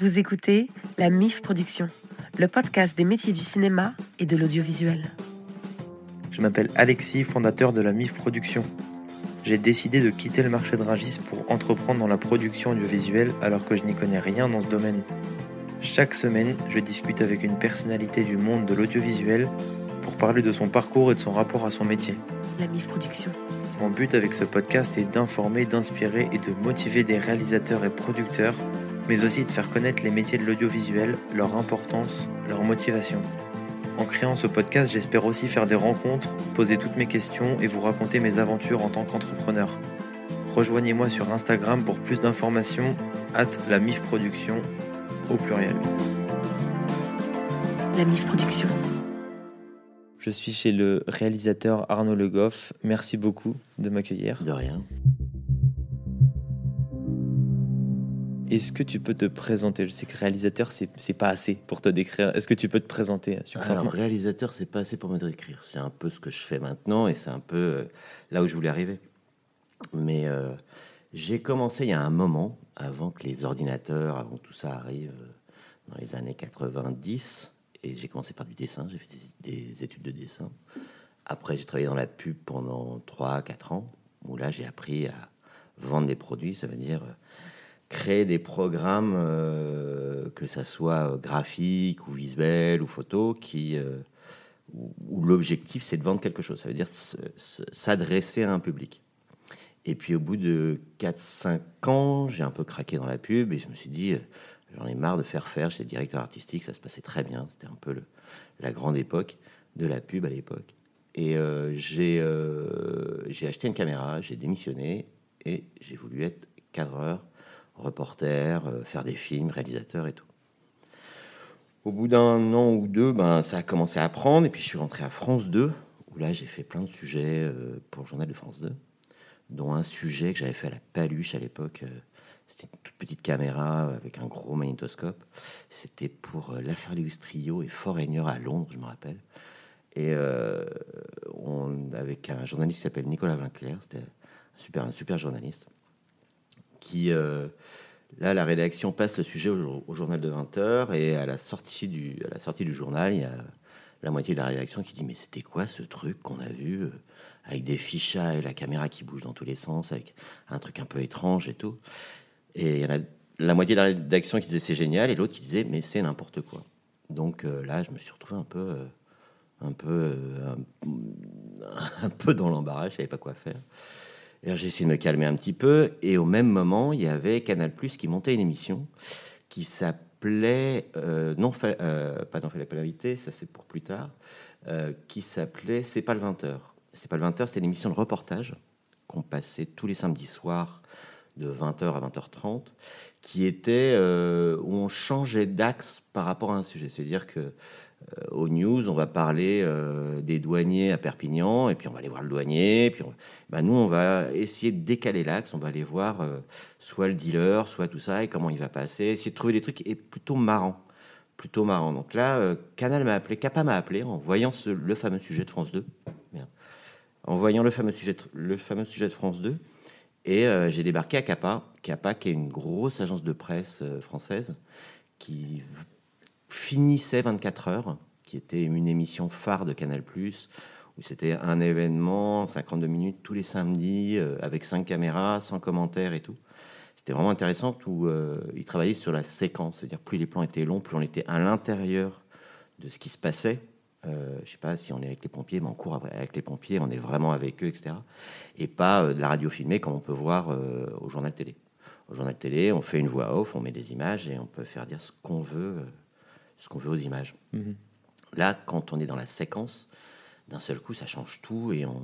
Vous écoutez la MIF Production, le podcast des métiers du cinéma et de l'audiovisuel. Je m'appelle Alexis, fondateur de la MIF Production. J'ai décidé de quitter le marché de Ragis pour entreprendre dans la production audiovisuelle alors que je n'y connais rien dans ce domaine. Chaque semaine, je discute avec une personnalité du monde de l'audiovisuel pour parler de son parcours et de son rapport à son métier. La MIF Production. Mon but avec ce podcast est d'informer, d'inspirer et de motiver des réalisateurs et producteurs mais aussi de faire connaître les métiers de l'audiovisuel, leur importance, leur motivation. En créant ce podcast, j'espère aussi faire des rencontres, poser toutes mes questions et vous raconter mes aventures en tant qu'entrepreneur. Rejoignez-moi sur Instagram pour plus d'informations, at la MIF Production au pluriel. La MIF Production. Je suis chez le réalisateur Arnaud Le Goff. Merci beaucoup de m'accueillir. De rien. Est-ce que tu peux te présenter? Je sais que réalisateur, c'est pas assez pour te décrire. Est-ce que tu peux te présenter succinctement? Alors, réalisateur, c'est pas assez pour me décrire. C'est un peu ce que je fais maintenant et c'est un peu euh, là où je voulais arriver. Mais euh, j'ai commencé il y a un moment, avant que les ordinateurs, avant que tout ça arrive, euh, dans les années 90. Et j'ai commencé par du dessin. J'ai fait des, des études de dessin. Après, j'ai travaillé dans la pub pendant 3-4 ans, où là, j'ai appris à vendre des produits. Ça veut dire créer des programmes, euh, que ça soit graphique ou visuel ou photo, qui, euh, où, l'objectif c'est de vendre quelque chose. Ça veut dire s'adresser à un public. Et puis au bout de 4-5 ans, j'ai un peu craqué dans la pub et je me suis dit, euh, j'en ai marre de faire faire. J'étais directeur artistique, ça se passait très bien. C'était un peu la grande époque de la pub à l'époque. Et j'ai acheté une caméra, j'ai démissionné et j'ai voulu être cadreur reporter, euh, faire des films, réalisateur et tout. Au bout d'un an ou deux, ben, ça a commencé à prendre, et puis je suis rentré à France 2, où là j'ai fait plein de sujets euh, pour le journal de France 2, dont un sujet que j'avais fait à la paluche à l'époque. Euh, c'était une toute petite caméra avec un gros magnétoscope. C'était pour l'affaire Louis Trio et Foreigner à Londres, je me rappelle. Et on, avec un journaliste qui s'appelle Nicolas Vinclair, c'était un super journaliste qui, euh, là, la rédaction passe le sujet au, journal de 20h et à la, sortie du, journal, il y a la moitié de la rédaction qui dit Mais c'était quoi ce truc qu'on a vu euh, avec des fichas et la caméra qui bouge dans tous les sens, avec un truc un peu étrange et tout Et la moitié de la rédaction qui disait C'est génial et l'autre qui disait Mais c'est n'importe quoi. Donc euh, là, je me suis retrouvé un peu. un peu, un peu dans l'embarras, je savais pas quoi faire. J'ai essayé de me calmer un petit peu. Et au même moment, il y avait Canal qui montait une émission qui s'appelait, euh, non, euh, pas dans fait la invité, ça c'est pour plus tard, euh, qui s'appelait C'est pas le 20h. C'est pas le 20h, c'est une émission de reportage qu'on passait tous les samedis soirs de 20h à 20h30, qui était où on changeait d'axe par rapport à un sujet. C'est-à-dire que euh, aux news, on va parler euh, des douaniers à Perpignan, et puis on va aller voir le douanier. Puis bah, nous, on va essayer de décaler l'axe, on va aller voir euh, soit le dealer, soit tout ça, et comment il va passer, essayer de trouver des trucs et plutôt marrant. Plutôt marrant. Donc là, Canal m'a appelé, Capa m'a appelé en voyant le fameux sujet de France 2. En voyant le fameux sujet, le fameux sujet de France 2. Et j'ai débarqué à Capa, Capa qui est une grosse agence de presse française qui finissait 24 heures, qui était une émission phare de Canal+, où c'était un événement, 52 minutes tous les samedis, euh, avec cinq caméras, sans commentaires et tout. C'était vraiment intéressant où euh, il travaillait sur la séquence, c'est-à-dire plus les plans étaient longs, plus on était à l'intérieur de ce qui se passait. Euh, je sais pas si on est avec les pompiers, mais on court avec les pompiers, on est vraiment avec eux, etc. Et pas euh, de la radio filmée comme on peut voir au journal télé. Au journal télé, on fait une voix off, on met des images et on peut faire dire ce qu'on veut ce qu'on veut aux images. Mhm. Là, quand on est dans la séquence, d'un seul coup, ça change tout et, on,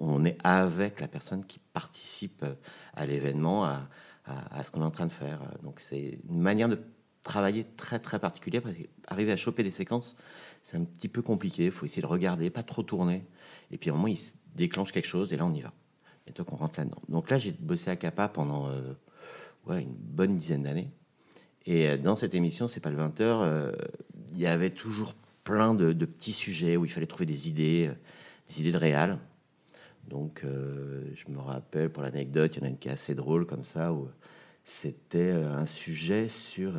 on, est avec la personne qui participe à l'événement, à, à, ce qu'on est en train de faire. Donc, c'est une manière de travailler très très particulière parce qu'arriver à choper des séquences, c'est un petit peu compliqué. Il faut essayer de regarder, pas trop tourner. Et puis, un moment, il se déclenche quelque chose et là, on y va. Et donc, on rentre là-dedans. Donc là, j'ai bossé à Capa pendant euh, ouais, une bonne dizaine d'années. Et euh, dans cette émission, c'est pas le 20h, euh, il y avait toujours plein de, petits sujets où il fallait trouver des idées, euh, des idées de réal. Donc, je me rappelle, pour l'anecdote, il y en a une qui est assez drôle comme ça, où C'était un sujet sur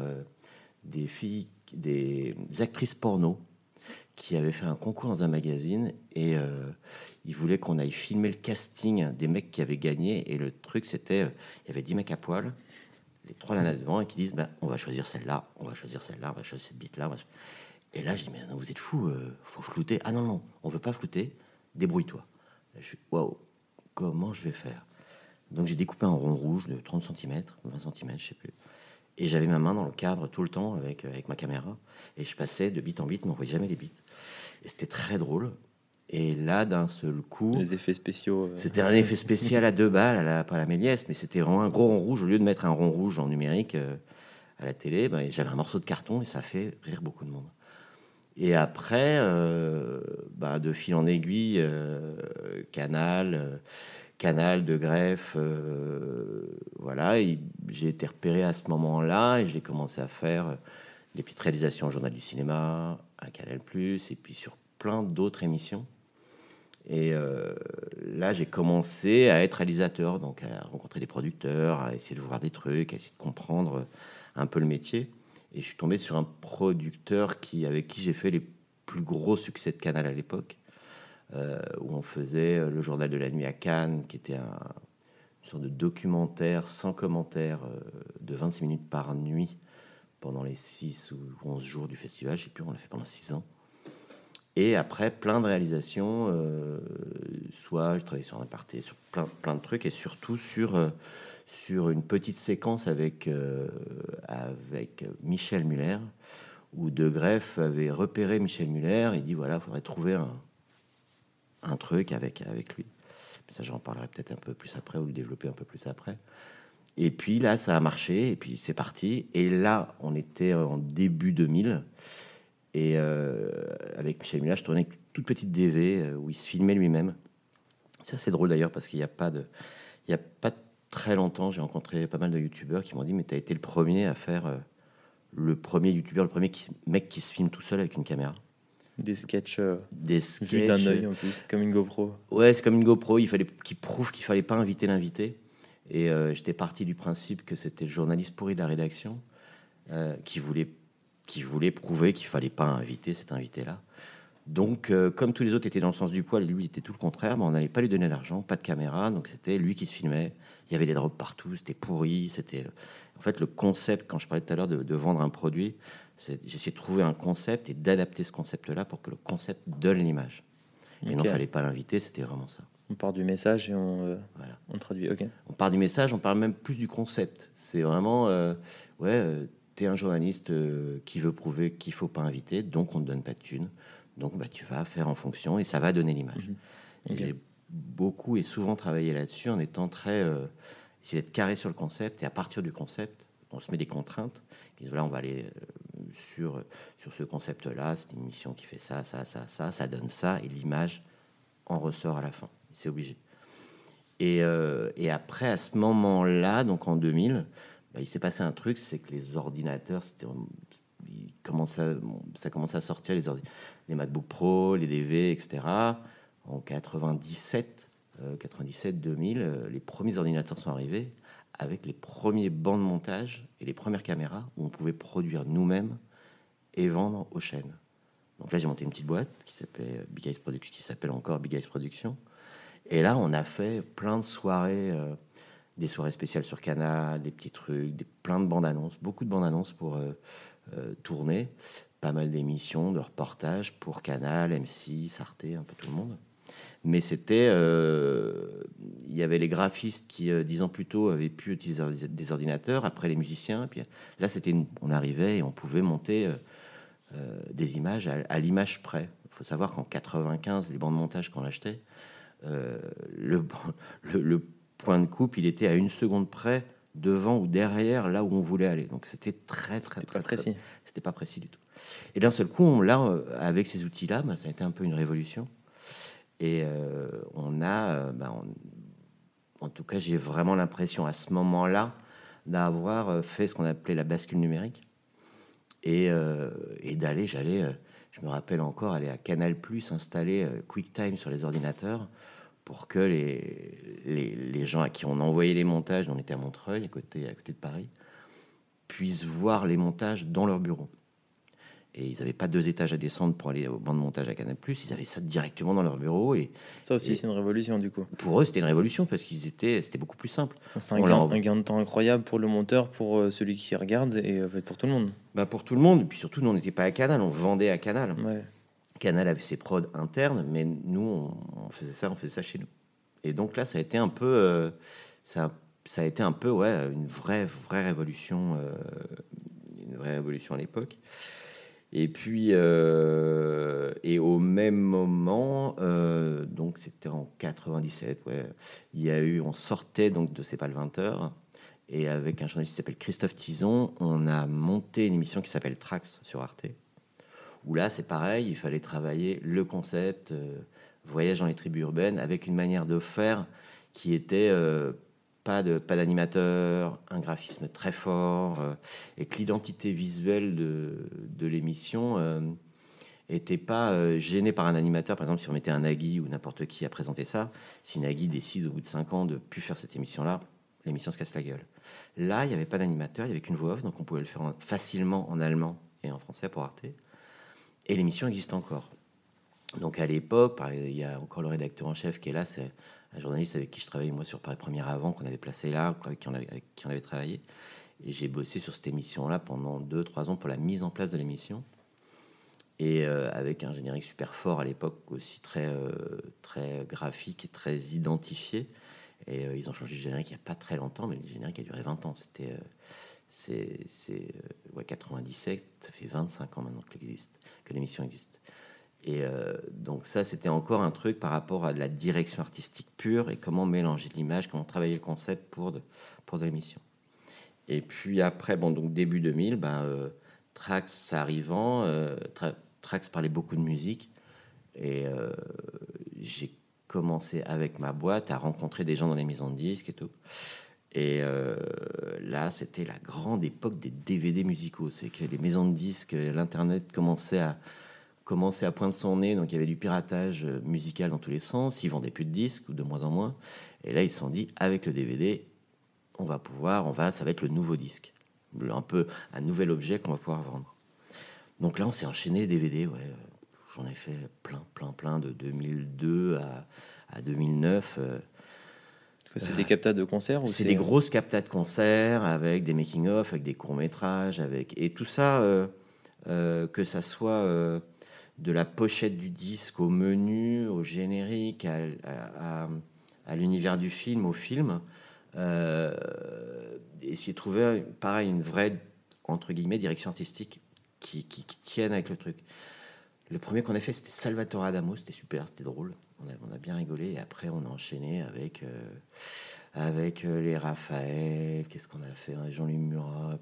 des filles, des actrices porno qui avaient fait un concours dans un magazine et ils voulaient qu'on aille filmer le casting des mecs qui avaient gagné. Et le truc, c'était, il y avait 10 mecs à poil, trois nanas devant, et qui disent, bah, on va choisir celle-là, on va choisir celle-là, on va choisir cette bite-là. Et là, je dis, mais non, vous êtes fous, faut flouter. Ah non, non, on veut pas flouter, débrouille-toi. Je suis, waouh, comment je vais faire? Donc j'ai découpé un rond rouge de 30 cm, 20 cm, je sais plus. Et j'avais ma main dans le cadre tout le temps avec, avec ma caméra. Et je passais de bit en bit, mais on voyait jamais les bits. Et c'était très drôle. Et là, d'un seul coup. Les effets spéciaux. Euh. C'était un effet spécial à deux balles, à la, pas à la Méliès, mais c'était vraiment un gros rond rouge. Au lieu de mettre un rond rouge en numérique euh, à la télé, ben, j'avais un morceau de carton et ça fait rire beaucoup de monde. Et après, euh, bah, de fil en aiguille, canal, canal de greffe, voilà. J'ai été repéré à ce moment-là et j'ai commencé à faire des petites réalisations au Journal du Cinéma, à Canal+, et puis sur plein d'autres émissions. Et là, j'ai commencé à être réalisateur, donc à rencontrer des producteurs, à essayer de voir des trucs, à essayer de comprendre un peu le métier. Et je suis tombé sur un producteur qui, avec qui j'ai fait les plus gros succès de Canal à l'époque, euh, où on faisait le journal de la nuit à Cannes, qui était un, une sorte de documentaire sans commentaire euh, de 26 minutes par nuit pendant les 6 ou 11 jours du festival. Je sais plus, on l'a fait pendant 6 ans. Et après, plein de réalisations, euh, soit je travaillais sur un aparté, sur plein, plein de trucs, et surtout sur sur une petite séquence avec, euh, avec Michel Muller, où De Greff avait repéré Michel Muller et dit voilà, il faudrait trouver un, un truc avec, avec lui. Ça, j'en parlerai peut-être un peu plus après ou le développer un peu plus après. Et puis là, ça a marché, et puis c'est parti. Et là, on était en début 2000, et euh, avec Michel Muller, je tournais une toute petite DV euh, où il se filmait lui-même. C'est assez drôle d'ailleurs parce qu'il n'y a pas de, il y a pas très longtemps, j'ai rencontré pas mal de youtubeurs qui m'ont dit Mais tu as été le premier à faire euh, le premier youtubeur, le premier mec qui se filme tout seul avec une caméra. Des sketchs. Euh, des sketchs. d'un œil en plus, comme une GoPro. Ouais, c'est comme une GoPro. Il fallait qu'il prouve qu'il fallait pas inviter l'invité. Et j'étais parti du principe que c'était le journaliste pourri de la rédaction qui, voulait, qui voulait prouver qu'il fallait pas inviter cet invité-là. Donc, comme tous les autres étaient dans le sens du poil, lui il était tout le contraire, mais on n'allait pas lui donner l'argent, pas de caméra, donc c'était lui qui se filmait, il y avait des drogues partout, c'était pourri. C'était en fait le concept quand je parlais tout à l'heure de, vendre un produit. J'essayais de trouver un concept et d'adapter ce concept-là pour que le concept donne l'image. Et non, fallait pas l'inviter, c'était vraiment ça. On part du message et on, euh, on traduit. Ok. On part du message, on parle même plus du concept. C'est vraiment, euh, ouais, euh, tu es un journaliste qui veut prouver qu'il faut pas inviter, donc on ne donne pas de thunes. Donc bah, tu vas faire en fonction et ça va donner l'image. Mhm. Beaucoup et souvent travaillé là-dessus en étant très euh, essayer d'être carré sur le concept et à partir du concept on se met des contraintes. Qui voilà on va aller euh, sur sur ce concept là c'est une mission qui fait ça ça ça ça ça donne ça et l'image en ressort à la fin. C'est obligé. Et, euh, et, après à ce moment là donc en 2000 bah, il s'est passé un truc c'est que les ordinateurs ça, ça commençait à sortir les, les MacBook Pro, les DV, etc en 97, 97, 2000, les premiers ordinateurs sont arrivés avec les premiers bancs de montage et les premières caméras où on pouvait produire nous-mêmes et vendre aux chaînes. Donc là, j'ai monté une petite boîte qui s'appelait Big Eyes Production, qui s'appelle encore Big Eyes Production. Et là, on a fait plein de soirées, euh, des soirées spéciales sur Canal, des petits trucs, des, plein de bandes annonces, beaucoup de bandes annonces pour euh, euh, tourner, pas mal d'émissions, de reportages pour Canal, M6, Arte, un peu tout le monde mais c'était, euh, il y avait les graphistes qui, dix ans plus tôt, avaient pu utiliser des ordinateurs, après les musiciens, puis là, c'était, on arrivait et on pouvait monter des images à, l'image près. Il faut savoir qu'en 95, les bandes de montage qu'on achetait, le, le, point de coupe, il était à une seconde près devant ou derrière là où on voulait aller. Donc c'était très très très, précis. C'était pas précis du tout. Et d'un seul coup, on, là, avec ces outils-là, bah, ça a été un peu une révolution. Et euh, on a, euh, ben, en tout cas, j'ai vraiment l'impression à ce moment-là d'avoir euh, fait ce qu'on appelait la bascule numérique et, et d'aller, j'allais, je me rappelle encore, aller à Canal Plus, installer QuickTime sur les ordinateurs pour que les, les, les gens à qui on envoyait les montages, on était à Montreuil, à côté, à côté de Paris, puissent voir les montages dans leur bureau. Et ils n'avaient pas deux étages à descendre pour aller au banc de montage à Canal+. Ils avaient ça directement dans leur bureau. Et Ça aussi, c'est une révolution du coup. pour eux, c'était une révolution parce qu'ils étaient, c'était beaucoup plus simple. C'est un, un gain de temps incroyable pour le monteur, pour euh, celui qui regarde et en fait pour tout le monde. Bah pour tout le monde. Et puis surtout, nous, on n'était pas à Canal, on vendait à Canal. Ouais. Canal avait ses prods internes, mais nous, on, faisait ça, on faisait ça chez nous. Et donc là, ça a été un peu, euh, ça, ça a été un peu, ouais, une vraie, vraie révolution, euh, une vraie révolution à l'époque. Et puis, euh, et au même moment, donc c'était en 97, ouais, il y a eu, on sortait donc de C'est pas le 20 heures, et avec un journaliste qui s'appelle Christophe Tison, on a monté une émission qui s'appelle Trax sur Arte où là, c'est pareil, il fallait travailler le concept, euh, voyage dans les tribus urbaines, avec une manière de faire qui était euh, pas de pas d'animateur, un graphisme très fort, euh, et que l'identité visuelle de, de l'émission était pas gênée par un animateur. Par exemple, si on mettait un Nagui ou n'importe qui à présenter ça, si Nagui décide au bout de cinq ans de plus faire cette émission-là, l'émission se casse la gueule. Là, il n'y avait pas d'animateur, il n'y avait qu'une voix off, donc on pouvait le faire en- facilement en allemand et en français pour Arte. Et l'émission existe encore. Donc à l'époque, il y a encore le rédacteur en chef qui est là, c'est un journaliste avec qui je travaillais moi sur Paris Première avant, qu'on avait placé là, avec qui on avait, travaillé. Et j'ai bossé sur cette émission-là pendant 2-3 ans pour la mise en place de l'émission. Et euh, avec un générique super fort à l'époque, aussi très, euh, très graphique et très identifié. Et euh, ils ont changé de générique il n'y a pas très longtemps, mais le générique a duré 20 ans. C'était c'est c'est, euh, ouais, 97, ça fait 25 ans maintenant que l'existe, que l'émission existe. Et euh, donc ça, c'était encore un truc par rapport à de la direction artistique pure et comment mélanger l'image, comment travailler le concept pour de, pour l'émission. Et puis après, bon, donc début 2000, ben, euh, Trax arrivant, Tra- Trax parlait beaucoup de musique et j'ai commencé avec ma boîte à rencontrer des gens dans les maisons de disques et tout. Et euh, là, c'était la grande époque des DVD musicaux. C'est que les maisons de disques, l'Internet commençait à, commençait à poindre son nez. Donc, il y avait du piratage euh, musical dans tous les sens. Ils vendaient plus de disques, ou de moins en moins. Et là, ils se sont dit, avec le DVD, on va pouvoir, on va, ça va être le nouveau disque. Un peu un nouvel objet qu'on va pouvoir vendre. Donc là, on s'est enchaîné les DVD. Ouais. J'en ai fait plein, plein, plein de 2002 à, à 2009. euh, C'est des captas de concert c'est des grosses captas de concerts avec des making-of, avec des courts-métrages, avec et tout ça, euh, euh, que ça soit euh, de la pochette du disque au menu, au générique, à, à- à- à l'univers du film, au film. Euh, essayer de trouver, pareil, une vraie, entre guillemets, direction artistique qui, qui, qui tienne avec le truc. Le premier qu'on a fait, c'était Salvatore Adamo, c'était super, c'était drôle. On a, on a bien rigolé. Et après, on a enchaîné avec, euh, avec euh, les Raphaël. Qu'est-ce qu'on a fait hein, Jean-Louis Murat,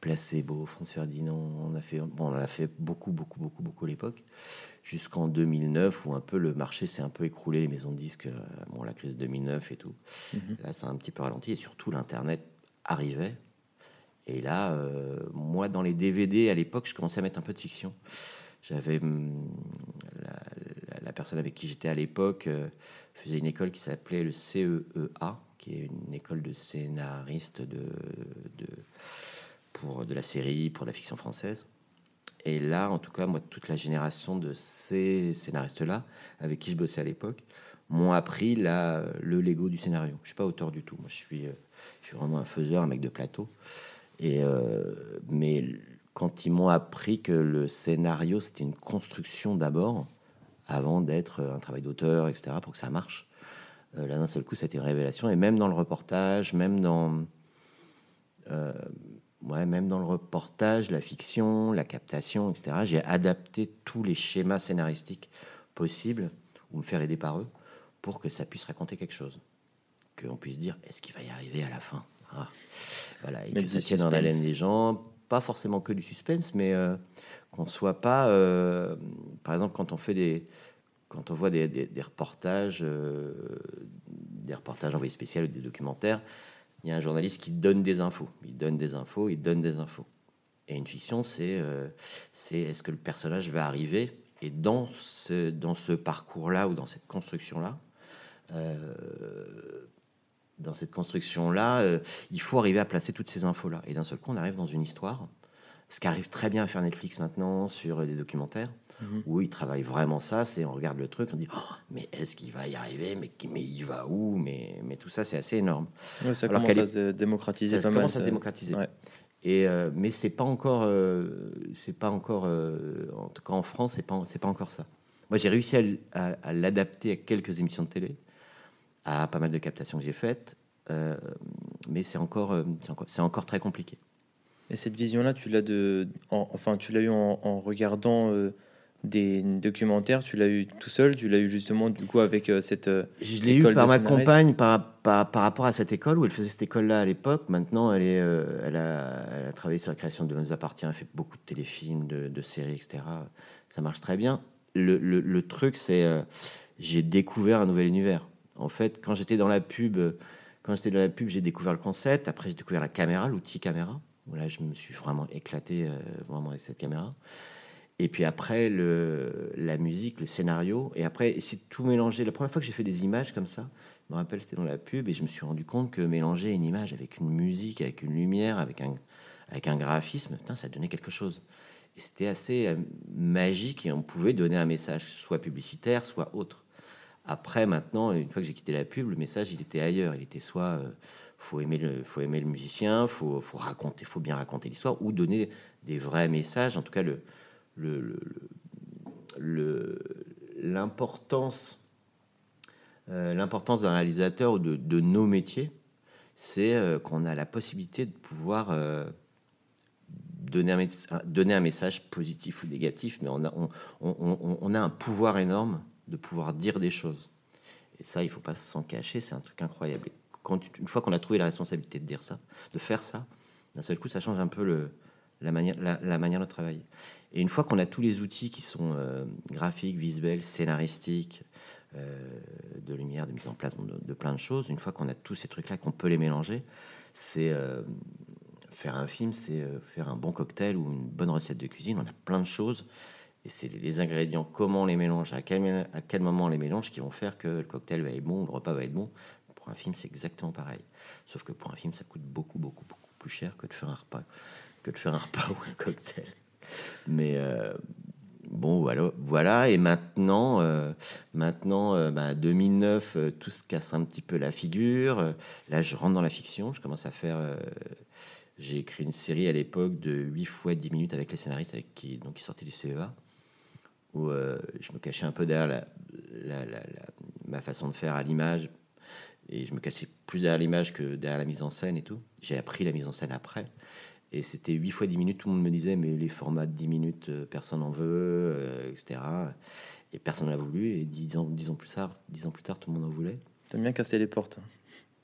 Placebo, François Ferdinand. On a fait, bon, on a fait beaucoup, beaucoup, beaucoup, beaucoup à l'époque. Jusqu'en 2009, où un peu le marché s'est un peu écroulé, les maisons de disques, euh, bon, la crise 2009 et tout. Mhm. Là, ça a un petit peu ralenti. Et surtout, l'Internet arrivait. Et là, euh, moi, dans les DVD, à l'époque, je commençais à mettre un peu de fiction. J'avais personne avec qui j'étais à l'époque euh, faisait une école qui s'appelait le CEEA, qui est une école de scénaristes de, de, pour de la série, pour la fiction française. Et là, en tout cas, moi, toute la génération de ces scénaristes-là, avec qui je bossais à l'époque, m'ont appris la, le Lego du scénario. Je suis pas auteur du tout. Moi, je suis, euh, je suis vraiment un faiseur, un mec de plateau. Et euh, mais quand ils m'ont appris que le scénario c'était une construction d'abord, avant d'être un travail d'auteur, etc., pour que ça marche. euh, là, d'un seul coup, c'était une révélation. Et même dans le reportage, même dans, euh, ouais, même dans le reportage, la fiction, la captation, etc., j'ai adapté tous les schémas scénaristiques possibles ou me faire aider par eux pour que ça puisse raconter quelque chose, qu'on puisse dire est-ce qu'il va y arriver à la fin? Ah. Voilà, et Mettre que ça tienne dans la laine des gens, pas forcément que du suspense, mais euh, qu'on soit pas, euh, par exemple, quand on fait des, quand on voit des, reportages, euh, des reportages envoyés spéciaux ou des documentaires, il y a un journaliste qui donne des infos, il donne des infos, il donne des infos. Et une fiction, c'est, euh, c'est est-ce que le personnage va arriver et dans ce, dans ce parcours-là ou dans cette construction-là, dans cette construction-là, il faut arriver à placer toutes ces infos-là. Et d'un seul coup, on arrive dans une histoire, ce qui arrive très bien à faire Netflix maintenant sur des documentaires, Mhm. où ils travaillent vraiment ça. C'est on regarde le truc, on dit, Oh, mais est-ce qu'il va y arriver mais, mais il va où mais, mais tout ça, c'est assez énorme. Ouais, ça Alors commence à se démocratiser Ça commence à se démocratiser. Ouais. Et euh, mais c'est pas encore, euh, c'est pas encore, euh, en tout cas en France, c'est pas, c'est pas encore ça. Moi, j'ai réussi à, l- à- à l'adapter à quelques émissions de télé, à pas mal de captations que j'ai faites, euh, mais c'est encore, euh, c'est encore, c'est encore très compliqué. Et cette vision-là, tu l'as de, en- enfin, tu l'as eu en, en regardant euh, des documentaires. Tu l'as eu tout seul. Tu l'as eu justement du coup avec euh, cette. euh, Je l'ai eu par ma scénariste. compagne par, par, par rapport à cette école où elle faisait cette école-là à l'époque. Maintenant, elle, est, euh, elle, a, elle a travaillé sur la création de Nous appartient, elle fait beaucoup de téléfilms, de, de séries, etc. Ça marche très bien. Le, le- le truc, c'est j'ai découvert un nouvel univers. En fait, quand j'étais dans la pub, quand j'étais dans la pub, j'ai découvert le concept. Après, j'ai découvert la caméra, l'outil caméra. Voilà, je me suis vraiment éclaté euh, vraiment avec cette caméra. Et puis après, le, la musique, le scénario. Et après, essayer de tout mélanger. La première fois que j'ai fait des images comme ça, je me rappelle, c'était dans la pub, et je me suis rendu compte que mélanger une image avec une musique, avec une lumière, avec un, avec un graphisme, putain, ça donnait quelque chose. Et c'était assez euh, magique, et on pouvait donner un message, soit publicitaire, soit autre. Après, maintenant, une fois que j'ai quitté la pub, le message, il était ailleurs. Il était soit, euh, faut aimer le, faut aimer le musicien, faut, faut raconter, faut bien raconter l'histoire, ou donner des vrais messages. En tout cas, le, l'importance, euh, l'importance d'un réalisateur ou de, nos métiers, c'est euh, qu'on a la possibilité de pouvoir euh, donner, un, message positif ou négatif, mais on a, on a un pouvoir énorme de pouvoir dire des choses. Et ça, il faut pas s'en cacher, c'est un truc incroyable. Une fois qu'on a trouvé la responsabilité de dire ça, de faire ça, d'un seul coup, ça change un peu la, manière, de travailler. Et une fois qu'on a tous les outils qui sont euh, graphiques, visuels, scénaristiques, euh, de lumière, de mise en place de, plein de choses, une fois qu'on a tous ces trucs-là, qu'on peut les mélanger, c'est euh, faire un film, c'est faire un bon cocktail ou une bonne recette de cuisine. On a plein de choses. Et c'est les- les ingrédients, comment on les mélange, à quel, à quel moment on les mélange, qui vont faire que le cocktail va être bon, le repas va être bon. Un film, c'est exactement pareil. Sauf que pour un film, ça coûte beaucoup, beaucoup, beaucoup plus cher que de faire un repas, que de faire un repas ou un cocktail. Mais euh, bon, voilà. Et maintenant, euh, maintenant, euh, bah, 2009, euh, tout se casse un petit peu la figure. Là, je rentre dans la fiction. Je commence à faire. j'ai écrit une série à l'époque de 8 fois 10 minutes avec les scénaristes avec qui, donc, qui sortaient du CEA, où je me cachais un peu derrière la- la- la- ma façon de faire à l'image, et je me cachais plus derrière l'image que derrière la mise en scène et tout. J'ai appris la mise en scène après. Et c'était 8 fois 10 minutes, tout le monde me disait, mais les formats de 10 minutes, euh, personne n'en veut, euh, etc. Et personne n'a voulu, et 10 ans, 10 ans plus tard, 10 ans plus tard, tout le monde en voulait T'as bien cassé les portes.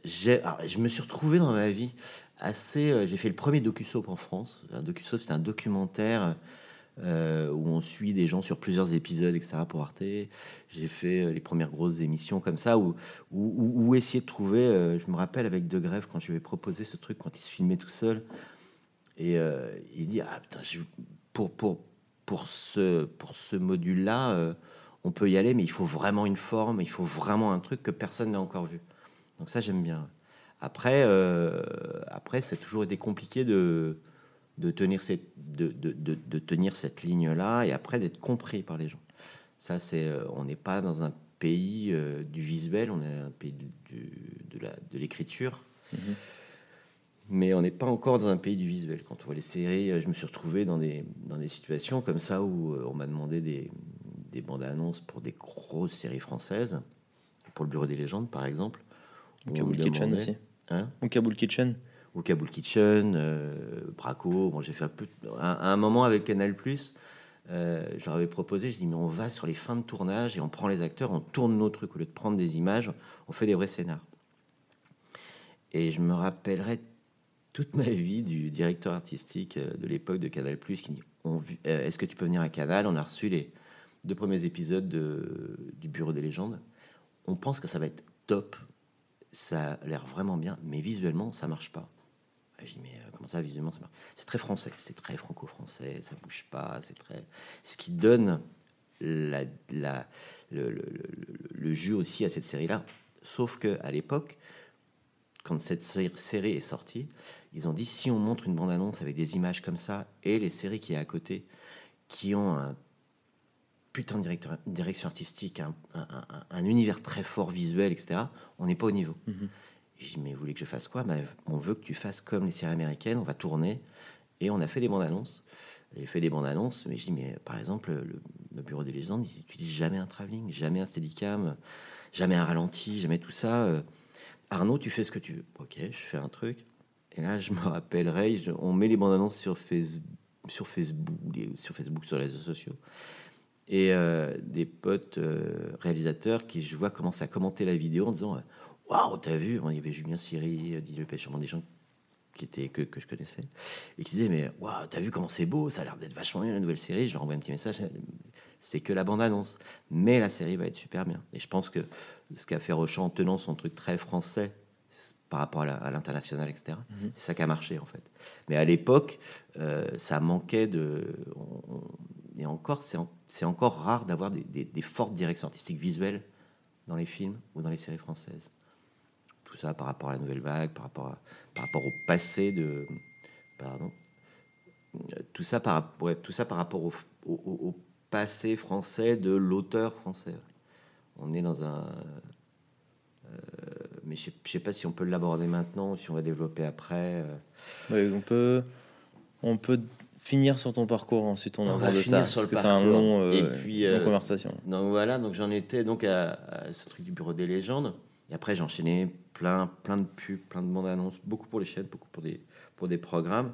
j'ai, alors, je me suis retrouvé dans ma vie assez. euh, j'ai fait le premier docu-soap en France. Un docu-soap, c'est un documentaire euh, où on suit des gens sur plusieurs épisodes, etc. pour Arte. J'ai fait euh, les premières grosses émissions comme ça où, où, essayer de trouver. euh, je me rappelle avec De Grève quand je lui ai proposé ce truc quand il se filmait tout seul. Et il dit Ah putain, pour, pour, pour ce, pour ce module-là, on peut y aller, mais il faut vraiment une forme, il faut vraiment un truc que personne n'a encore vu. Donc ça, j'aime bien. Après, après c'est toujours été compliqué de, de, tenir, cette, de, de, de, de tenir cette ligne-là et après d'être compris par les gens. Ça, c'est, euh, on n'est pas dans un pays euh, du visuel, on est un pays de, la, de l'écriture. Mais on n'est pas encore dans un pays du visuel. Quand on voit les séries, euh, je me suis retrouvé dans des, dans des situations comme ça où on m'a demandé des, des bandes annonces pour des grosses séries françaises, pour le Bureau des légendes par exemple. me Kitchen aussi. Hein? Ou Kaboul Kitchen. Ou Kaboul Kitchen, euh, Braco. Bon, j'ai fait un peu. À un, moment avec Canal euh, je leur avais proposé, je dis mais on va sur les fins de tournage et on prend les acteurs, on tourne nos trucs au lieu de prendre des images, on fait des vrais scénars. Et je me rappellerai toute ma vie du directeur artistique euh, de l'époque de Canal qui dit Est-ce que tu peux venir à Canal? On a reçu les deux premiers épisodes de- du Bureau des légendes. On pense que ça va être top, ça a l'air vraiment bien, mais visuellement, ça marche pas. Je dis, mais euh, comment ça, visuellement, ça marche C'est très français, c'est très franco-français, ça bouge pas, c'est très. Ce qui donne la, le, le- jus aussi à cette série-là, Sauf que à l'époque, quand cette série est sortie, ils ont dit si on montre une bande-annonce avec des images comme ça et les séries qui est à côté, qui ont un putain de directeur, direction artistique, un, univers très fort visuel, etc., on n'est pas au niveau. Mhm. J'ai dit, mais vous voulez que je fasse quoi? Ben, On veut que tu fasses comme les séries américaines, on va tourner. Et on a fait des bandes annonces. J'ai fait des bandes annonces, mais je dis, mais par exemple, le, Bureau des légendes, ils n'utilisent jamais un travelling, jamais un steadicam, jamais un ralenti, jamais tout ça. Euh, Arnaud, tu fais ce que tu veux. Ok, je fais un truc. Et là, je me rappellerai, on met les bandes annonces sur, Facebook, sur Facebook, sur Facebook, sur les réseaux sociaux et euh, des potes euh, réalisateurs qui, je vois, commencent à commenter la vidéo en disant Waouh, t'as vu Il y avait Julien Siri, Didier Pêche, des gens qui étaient, que, que je connaissais, et qui disaient Mais waouh, t'as vu comment c'est beau Ça a l'air d'être vachement bien la nouvelle série. Je leur envoie un petit message C'est que la bande-annonce, mais la série va être super bien. Et je pense que ce qu'a fait Rochon en tenant son truc très français par rapport à l'international, etc. Mhm. C'est ça qui a marché en fait. Mais à l'époque, euh, ça manquait de et encore, c'est encore rare d'avoir des, fortes directions artistiques visuelles dans les films ou dans les séries françaises. Tout ça par rapport à la nouvelle vague, par rapport, par rapport au passé de. Pardon. Tout ça par, tout ça par rapport au, passé français de l'auteur français. On est dans un. Euh, mais je ne sais, pas si on peut l'aborder maintenant, si on va développer après. Oui, on peut. On peut finir sur ton parcours, ensuite on, en va de ça, parce que c'est un long, euh, et puis, euh, conversation. Donc voilà, donc j'en étais donc à, ce truc du bureau des légendes, et après j'ai enchaîné plein, plein de pubs, plein de bandes annonces, beaucoup pour les chaînes, beaucoup pour des, pour des programmes.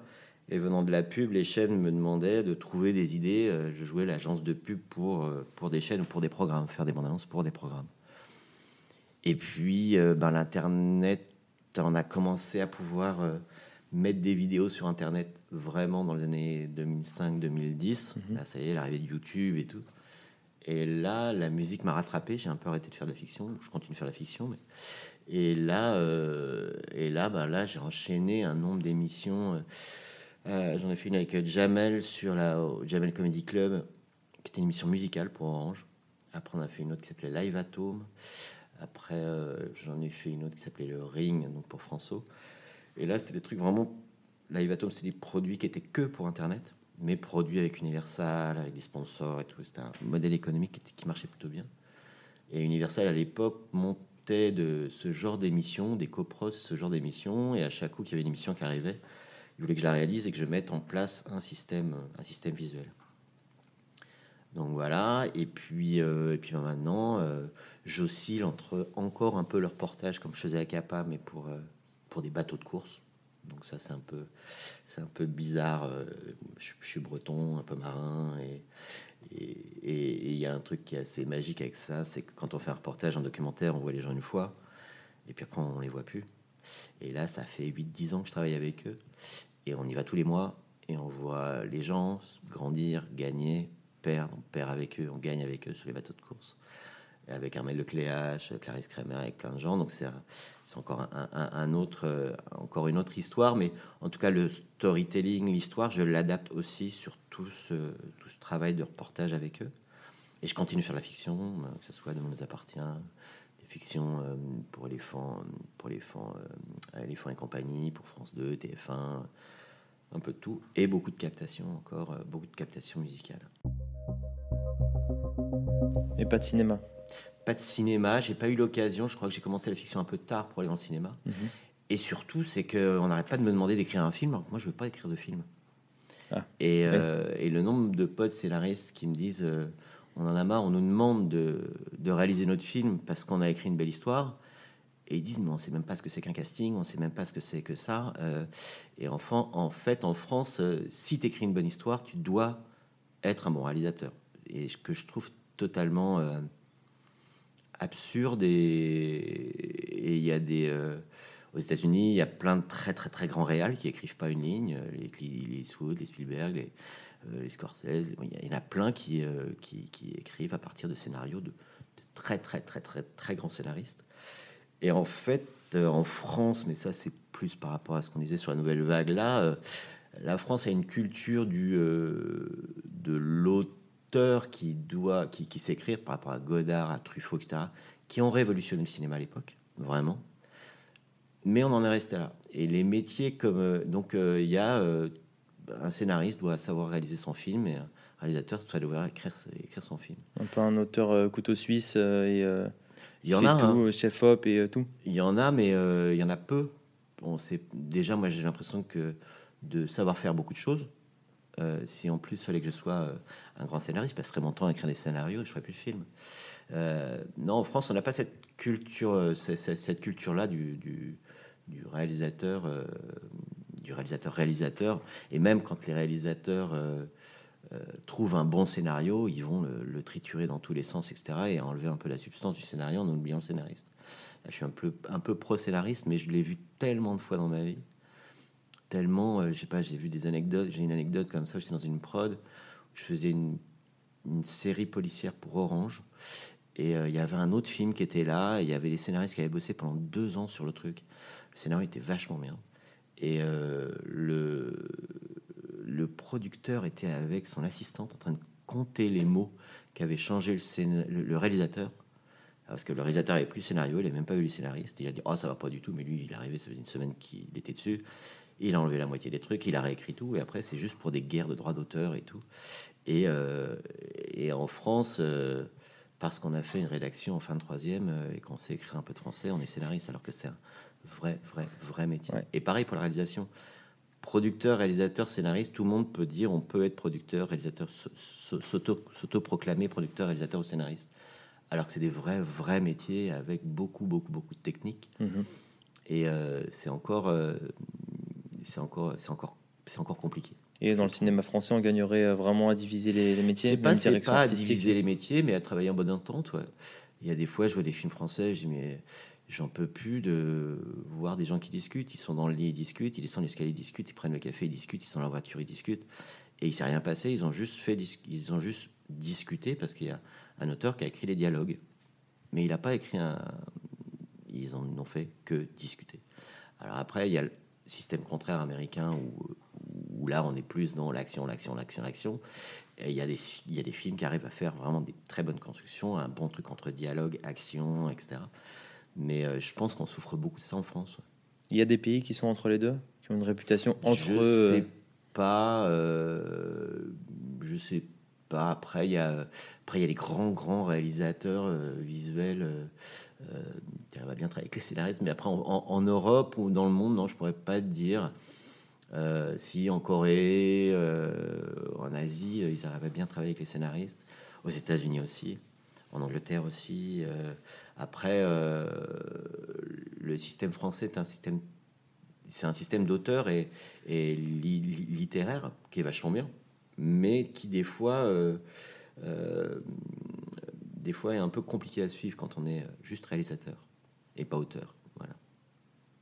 Et venant de la pub, les chaînes me demandaient de trouver des idées. Euh, je jouais l'agence de pub pour, pour des chaînes ou pour des programmes, faire des bandes annonces pour des programmes. Et puis, ben, l'Internet, on a commencé à pouvoir mettre des vidéos sur Internet vraiment dans les années 2005-2010. Mhm. Là, ça y est, l'arrivée de YouTube et tout. Et là, la musique m'a rattrapé. J'ai un peu arrêté de faire de la fiction. Je continue de faire de la fiction. Mais... Et là, euh, et là, bah, là j'ai enchaîné un nombre d'émissions. Euh, euh, j'en ai fait une avec Jamel sur la Jamel Comedy Club, qui était une émission musicale pour Orange. Après, on a fait une autre qui s'appelait Live Atome. Après, j'en ai fait une autre qui s'appelait Le Ring, donc pour François. Et là, c'était des trucs vraiment. Live Atom, c'est des produits qui étaient que pour Internet, mais produits avec Universal, avec des sponsors et tout. C'était un modèle économique qui, marchait plutôt bien. Et Universal, à l'époque, montait de ce genre d'émissions, des copros, ce genre d'émissions. Et à chaque coup qu'il y avait une émission qui arrivait, ils voulaient que je la réalise et que je mette en place un système, un système visuel. Donc voilà, et puis, euh, et puis ben maintenant, euh, j'oscille entre encore un peu le reportage comme je faisais à Capa, mais pour, euh, pour des bateaux de course. Donc ça, c'est un peu, c'est un peu bizarre. Euh, je, suis breton, un peu marin, et et il y a un truc qui est assez magique avec ça, c'est que quand on fait un reportage, un documentaire, on voit les gens une fois, et puis après on les voit plus. Et là, ça fait 8-10 ans que je travaille avec eux, et on y va tous les mois, et on voit les gens grandir, gagner, perdre, on avec eux, on gagne avec eux sur les bateaux de course avec Armel Lecléache, Clarisse Kremer, avec plein de gens. Donc c'est euh, encore une autre histoire, mais en tout cas le storytelling, l'histoire, je l'adapte aussi sur tout ce, travail de reportage avec eux. Et je continue faire la fiction, euh, que ce soit de nous appartient, des fictions euh, pour éléphants, pour éléphants, éléphants et compagnie, pour France 2, TF1, un peu de tout, et beaucoup de captations encore, beaucoup de captations musicales. Et pas de cinéma pas de cinéma, j'ai pas eu l'occasion. Je crois que j'ai commencé la fiction un peu tard pour aller dans le cinéma. Mhm. Et surtout, c'est qu'on n'arrête pas de me demander d'écrire un film, alors que moi, je veux pas écrire de film. Ah. Et, euh, et, le nombre de potes scénaristes qui me disent euh, on en a marre, on nous demande de, de réaliser notre film parce qu'on a écrit une belle histoire. Et ils disent, mais on sait même pas ce que c'est qu'un casting, on sait même pas ce que c'est que ça. Euh, et enfin, en fait, en France, si tu écris une bonne histoire, tu dois être un bon réalisateur. Et ce que je trouve totalement absurde et il y a des euh, aux États-Unis, il y a plein de très très très grands réals qui écrivent pas une ligne, les, les Eastwood, les Spielberg, les, euh, Scorsese, il y en a plein euh, qui, écrivent à partir de scénarios de, très très très très très grands scénaristes. Et en fait, en France, mais ça c'est plus par rapport à ce qu'on disait sur la nouvelle vague là, la France a une culture du de l'autre qui doit, qui, qui s'écrire par rapport à Godard, à Truffaut, etc., qui ont révolutionné le cinéma à l'époque, vraiment. Mais on en est resté là. Et les métiers comme euh, donc il y a un scénariste doit savoir réaliser son film et un réalisateur doit devoir écrire, écrire son film. Un peu un auteur couteau suisse et il y en a tout, hein. chef op et tout. Il y en a, mais il y en a peu. Bon, déjà moi j'ai l'impression que de savoir faire beaucoup de choses. Euh, si en plus il fallait que je sois euh, un grand scénariste, je passerais mon temps à écrire des scénarios, je ferais plus le film. Euh, non, en France, on n'a pas cette culture, cette, culture-là du, du, réalisateur, du réalisateur réalisateur. Et même quand les réalisateurs trouvent un bon scénario, ils vont le, triturer dans tous les sens, etc., et enlever un peu la substance du scénario en oubliant le scénariste. je suis un peu, un peu pro-scénariste, mais je l'ai vu tellement de fois dans ma vie tellement, euh, je sais pas, j'ai vu des anecdotes, j'ai une anecdote comme ça, j'étais dans une prod, je faisais une, série policière pour Orange, et euh, il y avait un autre film qui était là, il y avait des scénaristes qui avaient bossé pendant deux ans sur le truc. Le scénario était vachement bien. Et euh, le, le producteur était avec son assistante en train de compter les mots qu'avait changé le, le, réalisateur. Parce que le réalisateur n'avait plus le scénario, il n'avait même pas vu les scénaristes. Il a dit Oh, ça va pas du tout, mais lui, il est arrivé, ça faisait une semaine qu'il était dessus. Il a enlevé la moitié des trucs, il a réécrit tout, et après, c'est juste pour des guerres de droits d'auteur et tout. Et, euh, et en France, euh, parce qu'on a fait une rédaction en fin de troisième euh, et qu'on sait écrire un peu de français, on est scénariste, alors que c'est un vrai, vrai, vrai métier. Et pareil pour la réalisation. Producteur, réalisateur, scénariste, tout le monde peut dire on peut être producteur, réalisateur, s'auto-proclamer producteur, réalisateur ou scénariste. Alors que c'est des vrais, vrais métiers avec beaucoup, beaucoup, beaucoup de techniques. Mm-hmm. Et c'est encore c'est encore, c'est encore, c'est encore compliqué. Et dans le cinéma français, on gagnerait euh, vraiment à diviser les, métiers. C'est pas, pas à diviser les métiers, mais à travailler en bonne entente. Il y a des fois, je vois des films français, je dis mais j'en peux plus de voir des gens qui discutent. Ils sont dans le lit, ils discutent, ils descendent l'escalier, ils discutent, ils prennent le café, ils discutent, ils sont dans la voiture, ils discutent. Et il s'est rien passé. Ils ont juste fait, ils ont juste discuté parce qu'il y a un auteur qui a écrit les dialogues, mais il n'a pas écrit un. Ils en ont fait que discuter. Alors après, il y a système contraire américain où, là on est plus dans l'action, l'action, l'action, l'action. Des, il y a des films qui arrivent à faire vraiment des très bonnes constructions, un bon truc entre dialogue, action, etc. Mais euh, je pense qu'on souffre beaucoup de ça en France. Il y a des pays qui sont entre les deux, qui ont une réputation entre je eux. Sais pas. Euh, je sais pas. Après, il y a, après, il y a les grands, grands réalisateurs euh, visuels. Euh, va bien travailler avec les scénaristes, mais après en, Europe ou dans le monde, non, je pourrais pas te dire. Euh, si en Corée, euh, en Asie, ils arrivent à bien travailler avec les scénaristes, aux États-Unis aussi, en Angleterre aussi. après, le système français est un système, c'est un système d'auteur et, et littéraire qui est vachement bien, mais qui des fois des fois est un peu compliqué à suivre quand on est juste réalisateur et pas auteur. Voilà.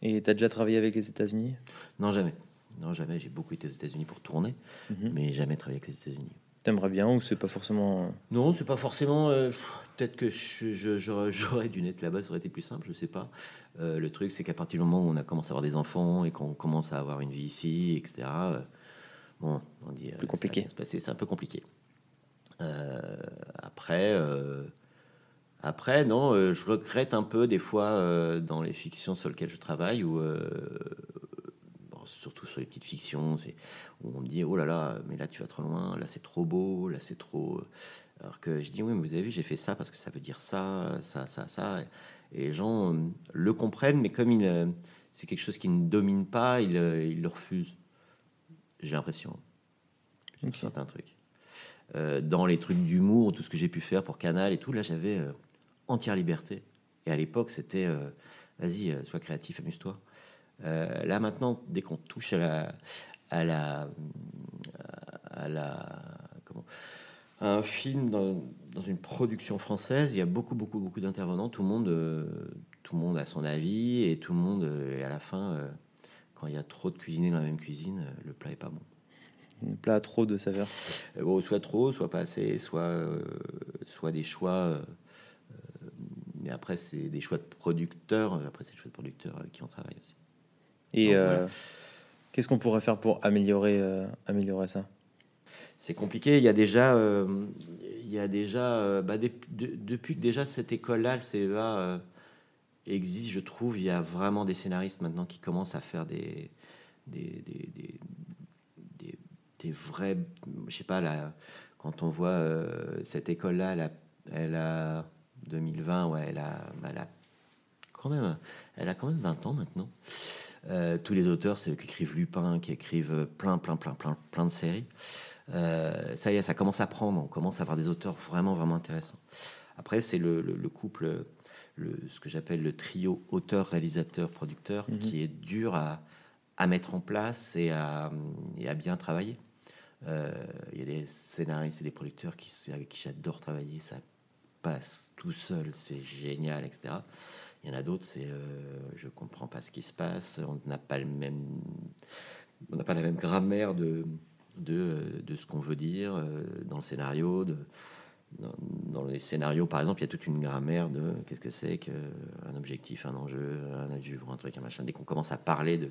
Et tu as déjà travaillé avec les États-Unis? Non, jamais. Non, jamais. J'ai beaucoup été aux États-Unis pour tourner, mhm. mais jamais travaillé avec les États-Unis. T'aimerais bien ou c'est pas forcément euh, Non, c'est pas forcément. Euh, peut-être que j'aurais dû naître là-bas, ça aurait été plus simple, je sais pas. Euh, le truc, c'est qu'à partir du moment où on a commencé à avoir des enfants et qu'on commence à avoir une vie ici, etc. bon, on dit. Plus compliqué. C'est un peu compliqué. après. Après, non, euh, je regrette un peu des fois euh, dans les fictions sur lesquelles je travaille, euh, surtout sur les petites fictions, où on me dit oh là là, mais là tu vas trop loin, là c'est trop beau, là c'est trop. Alors que je dis oui, mais vous avez vu, j'ai fait ça parce que ça veut dire ça, ça, ça, ça. Et les gens le comprennent, mais comme il, c'est quelque chose qui ne domine pas, ils, il le refusent. J'ai l'impression. Okay. Certains trucs. dans les trucs d'humour, tout ce que j'ai pu faire pour Canal et tout, là j'avais entière liberté. Et à l'époque, c'était euh, vas-y, euh, sois créatif, amuse-toi. Euh, là maintenant, dès qu'on touche à la, à la, à la comment, un film dans, dans, une production française, il y a beaucoup, beaucoup, beaucoup d'intervenants. Tout le monde, tout le monde a son avis et tout le monde, et à la fin, quand il y a trop de cuisiniers dans la même cuisine, le plat est pas bon. Le plat a trop de saveurs. soit trop, soit pas assez, soit, soit des choix mais après, c'est des choix de producteurs. Après, c'est des choix de producteurs qui en travaillent aussi. Et euh, qu'est-ce qu'on pourrait faire pour améliorer, euh, améliorer ça? C'est compliqué. Il y a déjà, euh, il y a déjà, bah, des- de- depuis que déjà cette école-là, le CEA euh, existe, je trouve, il y a vraiment des scénaristes maintenant qui commencent à faire des, des, des, des, des- des vrais, je sais pas là, quand on voit euh, cette école-là, elle a, elle a 2020, ouais, elle a, bah, elle a quand même, elle a quand même 20 ans maintenant. Euh, tous les auteurs, c'est eux qui écrivent Lupin, qui écrivent plein, plein, plein, plein, plein de séries. Euh, ça y est, ça commence à prendre. On commence à avoir des auteurs vraiment, vraiment intéressants. Après, c'est le, le- le couple, le, ce que j'appelle le trio auteur, réalisateur, producteur, Mhm. qui est dur à, à mettre en place et à, et à bien travailler. Euh, Il y a des scénaristes et des producteurs qui, avec qui j'adore travailler. Ça passe tout seul, c'est génial, etc. Il y en a d'autres, c'est euh, je comprends pas ce qui se passe, on n'a pas le même, on n'a pas la même grammaire de de, de ce qu'on veut dire euh, dans le scénario. Dans, les scénarios, par exemple, il y a toute une grammaire de qu'est-ce que c'est qu'un objectif, un enjeu, un adjuvant, un truc, un machin. Dès qu'on commence à parler de,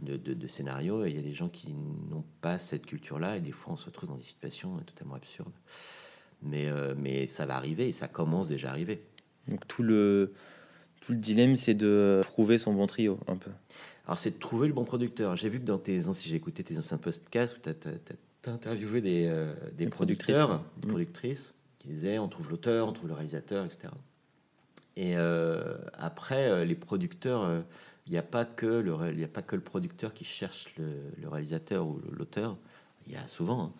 de, de, de scénario, il y a des gens qui n'ont pas cette culture-là et des fois on se retrouve dans des situations totalement absurdes. Mais, euh, mais ça va arriver et ça commence déjà à arriver. Donc tout le, le dilemme, c'est de trouver son bon trio, un peu. Alors, c'est de trouver le bon producteur. J'ai vu que dans tes anciens, j'ai écouté tes anciens podcasts où tu as, interviewé des, euh, des producteurs, productrices, des ouais. productrices, qui disaient on trouve l'auteur, on trouve le réalisateur, etc. Et euh, après, euh, les producteurs, il n'y a, pas que le y a pas que le producteur qui cherche le, le réalisateur ou l'auteur. Il y a souvent. hein.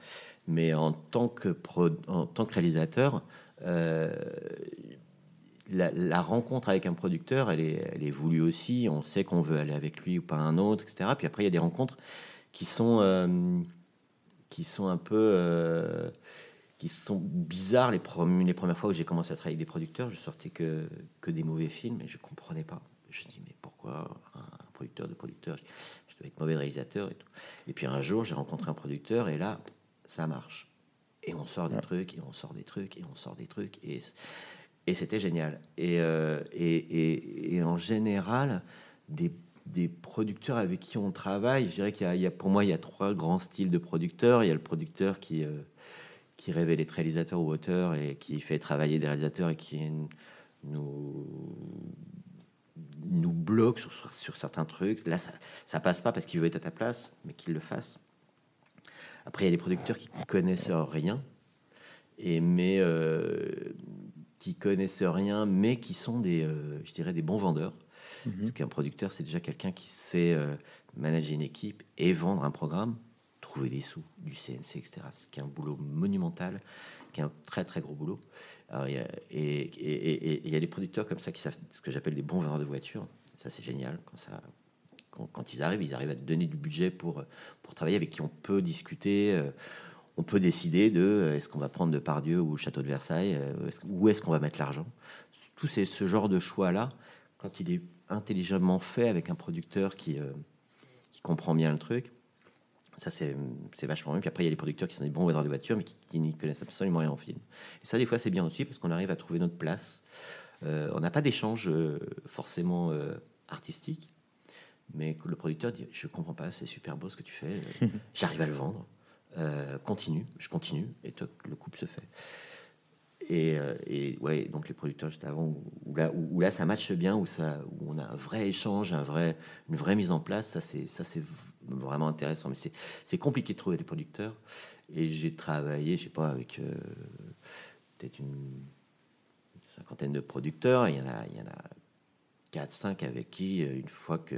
Mais en tant que, pro- en tant que réalisateur, euh, la, la rencontre avec un producteur, elle est, elle est voulue aussi. On sait qu'on veut aller avec lui ou pas un autre, etc. Puis après, il y a des rencontres qui sont, euh, qui sont un peu, euh, qui sont bizarres. Les, les premières fois où j'ai commencé à travailler avec des producteurs, je sortais que, que des mauvais films et je comprenais pas. Je dis mais pourquoi un, producteur de producteur Je devais être mauvais réalisateur et tout. Et puis un jour, j'ai rencontré un producteur et là, ça marche. Et on sort des Ouais. trucs, et on sort des trucs, et on sort des trucs, et et c'était génial. Et, euh, et, et- et en général, des, des producteurs avec qui on travaille, je dirais qu'il y, a- pour moi, il y a trois grands styles de producteurs. Il y a le producteur qui, euh, qui révèle les réalisateurs ou auteurs et qui fait travailler des réalisateurs et qui nous, nous bloque sur, sur, sur certains trucs. Là, ça, ça passe pas parce qu'il veut être à ta place, mais qu'il le fasse. Après, il y a des producteurs qui connaissent rien, et mais euh, qui connaissent rien, mais qui sont des, euh, je dirais, des bons vendeurs. Mhm. Parce qu'un producteur, c'est déjà quelqu'un qui sait euh, manager une équipe et vendre un programme, trouver des sous, du CNC, etc. C'est qui est un boulot monumental, qui est un très très gros boulot. Alors, il y a- et il y a des producteurs comme ça qui savent ce que j'appelle des bons vendeurs de voitures. Ça, c'est génial. Quand, ça, quand, quand ils arrivent, ils arrivent à te donner du budget pour, pour travailler avec qui on peut discuter. On peut décider de euh, est-ce qu'on va prendre de Pardieu ou Château de Versailles, euh, où est-ce qu'on va mettre l'argent? Tout ces, ce genre de choix-là, quand il est intelligemment fait avec un producteur qui, euh, qui comprend bien le truc, ça c'est vachement bien. Puis après, il y a les producteurs qui sont des bons vendeurs de voitures, mais qui, qui n'y connaissent absolument rien en film. Et ça, des fois, c'est bien aussi parce qu'on arrive à trouver notre place. Euh, on n'a pas d'échange euh, forcément artistique, mais le producteur dit Je comprends pas, c'est super beau ce que tu fais, j'arrive à le vendre. Euh, continue, je continue, et le couple se fait. Et, euh, et ouais, donc les producteurs juste avant, où, là, où, là ça matche bien, où, ça, où on a un vrai échange, un vrai, une vraie mise en place, ça c'est, vraiment intéressant. Mais c'est, compliqué de trouver des producteurs. Et j'ai travaillé, je sais pas, avec euh, peut-être une cinquantaine de producteurs. Il y en a, il y a 4-5 avec qui, euh, une fois, que,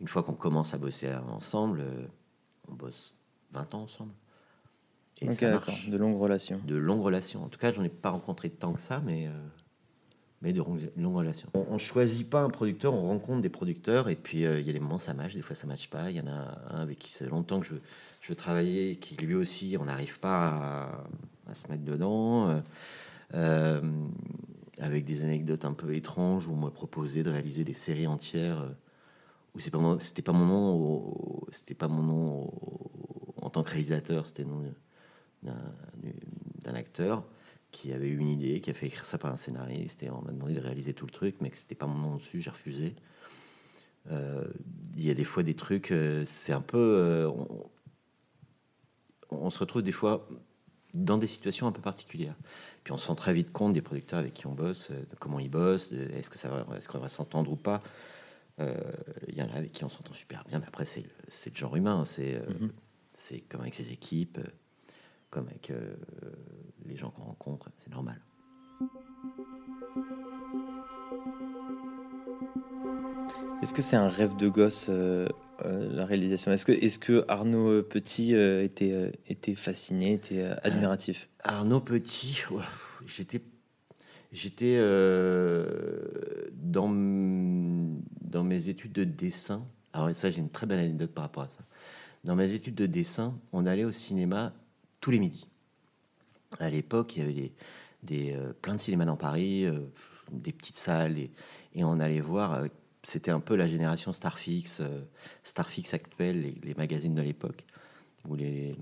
une fois qu'on commence à bosser ensemble, on bosse 20 ans ensemble. Et ça marche De longues relations. de longues relations. En tout cas, j'en ai pas rencontré tant que ça, mais, euh, mais de longues, relations. On, on choisit pas un producteur, on rencontre des producteurs, et puis euh, il y a des moments ça match, des fois ça matche pas. Il y en a un avec qui ça fait longtemps que je, je veux travailler, et qui lui aussi, on n'arrive pas à, à se mettre dedans. euh, euh, avec des anecdotes un peu étranges où on m'a proposé de réaliser des séries entières euh, où c'est pas c'était pas mon nom c'était pas mon nom en tant que réalisateur c'était nom d'un- acteur qui avait eu une idée qui a fait écrire ça par un scénariste et on m'a demandé de réaliser tout le truc mais que c'était pas mon nom dessus j'ai refusé Euh, il y a des fois des trucs euh, c'est un peu euh, on, on se retrouve des fois dans des situations un peu particulières. Puis on se rend très vite compte des producteurs avec qui on bosse, de comment ils bossent, est-ce que ça va, est-ce qu'on va s'entendre ou pas. Il y en a avec qui on s'entend super bien, mais après c'est le, le, genre humain, c'est mhm. c'est comme avec ses équipes, comme avec les gens qu'on rencontre, c'est normal. Est-ce que c'est un rêve de gosse, euh, euh, la réalisation? Est-ce que, est que Arnaud Petit euh, était, était fasciné, était admiratif? Arnaud Petit, j'étais j'étais dans, dans mes études de dessin. Alors ça, j'ai une très belle anecdote par rapport à ça. Dans mes études de dessin, on allait au cinéma tous les midis. À l'époque, il y avait des, des plein de cinémas dans Paris, des petites salles, et, et on allait voir c'était un peu la génération Starfix, euh, Starfix actuelle, les, magazines de l'époque, où les,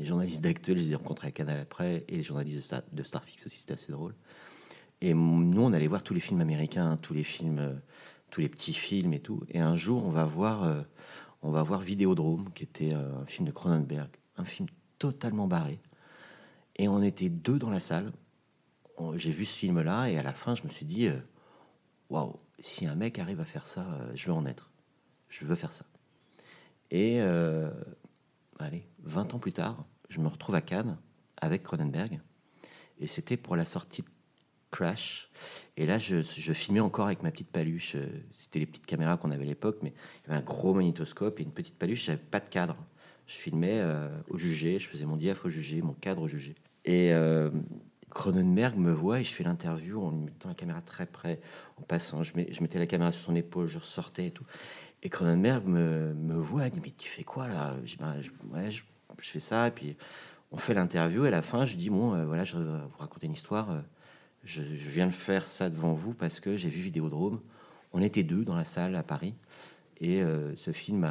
journalistes d'actuels, je les ai rencontrés Canal après, et les journalistes de, Starfix aussi, c'était assez drôle. Et nous, on allait voir tous les films américains, tous les films, euh, tous les petits films et tout. Et un jour, on va voir, euh, on va voir Vidéodrome, qui était un film de Cronenberg, un film totalement barré. Et on était deux dans la salle. J'ai vu ce film-là, et à la fin, je me suis dit, waouh, si un mec arrive à faire ça, euh, je veux en être. Je veux faire ça. Et euh, allez, 20 ans plus tard, je me retrouve à Cannes avec Cronenberg. Et c'était pour la sortie de Crash. Et là, je, filmais encore avec ma petite paluche. Euh, c'était les petites caméras qu'on avait à l'époque, mais il y avait un gros magnétoscope et une petite paluche. J'avais pas de cadre. Je filmais au jugé, je faisais mon diaph au jugé, mon cadre au jugé. Et Cronenberg me voit et je fais l'interview en mettant la caméra très près, en passant. Je, mettais la caméra sur son épaule, je ressortais et tout. Et Cronenberg me, me voit et dit Mais tu fais quoi là? Je, ben, ouais, je, fais ça. Et puis on fait l'interview. Et à la fin, je dis Bon, euh, voilà, je vais vous raconter une histoire. Euh, je, viens de faire ça devant vous parce que j'ai vu Vidéodrome. On était deux dans la salle à Paris. Et euh, ce film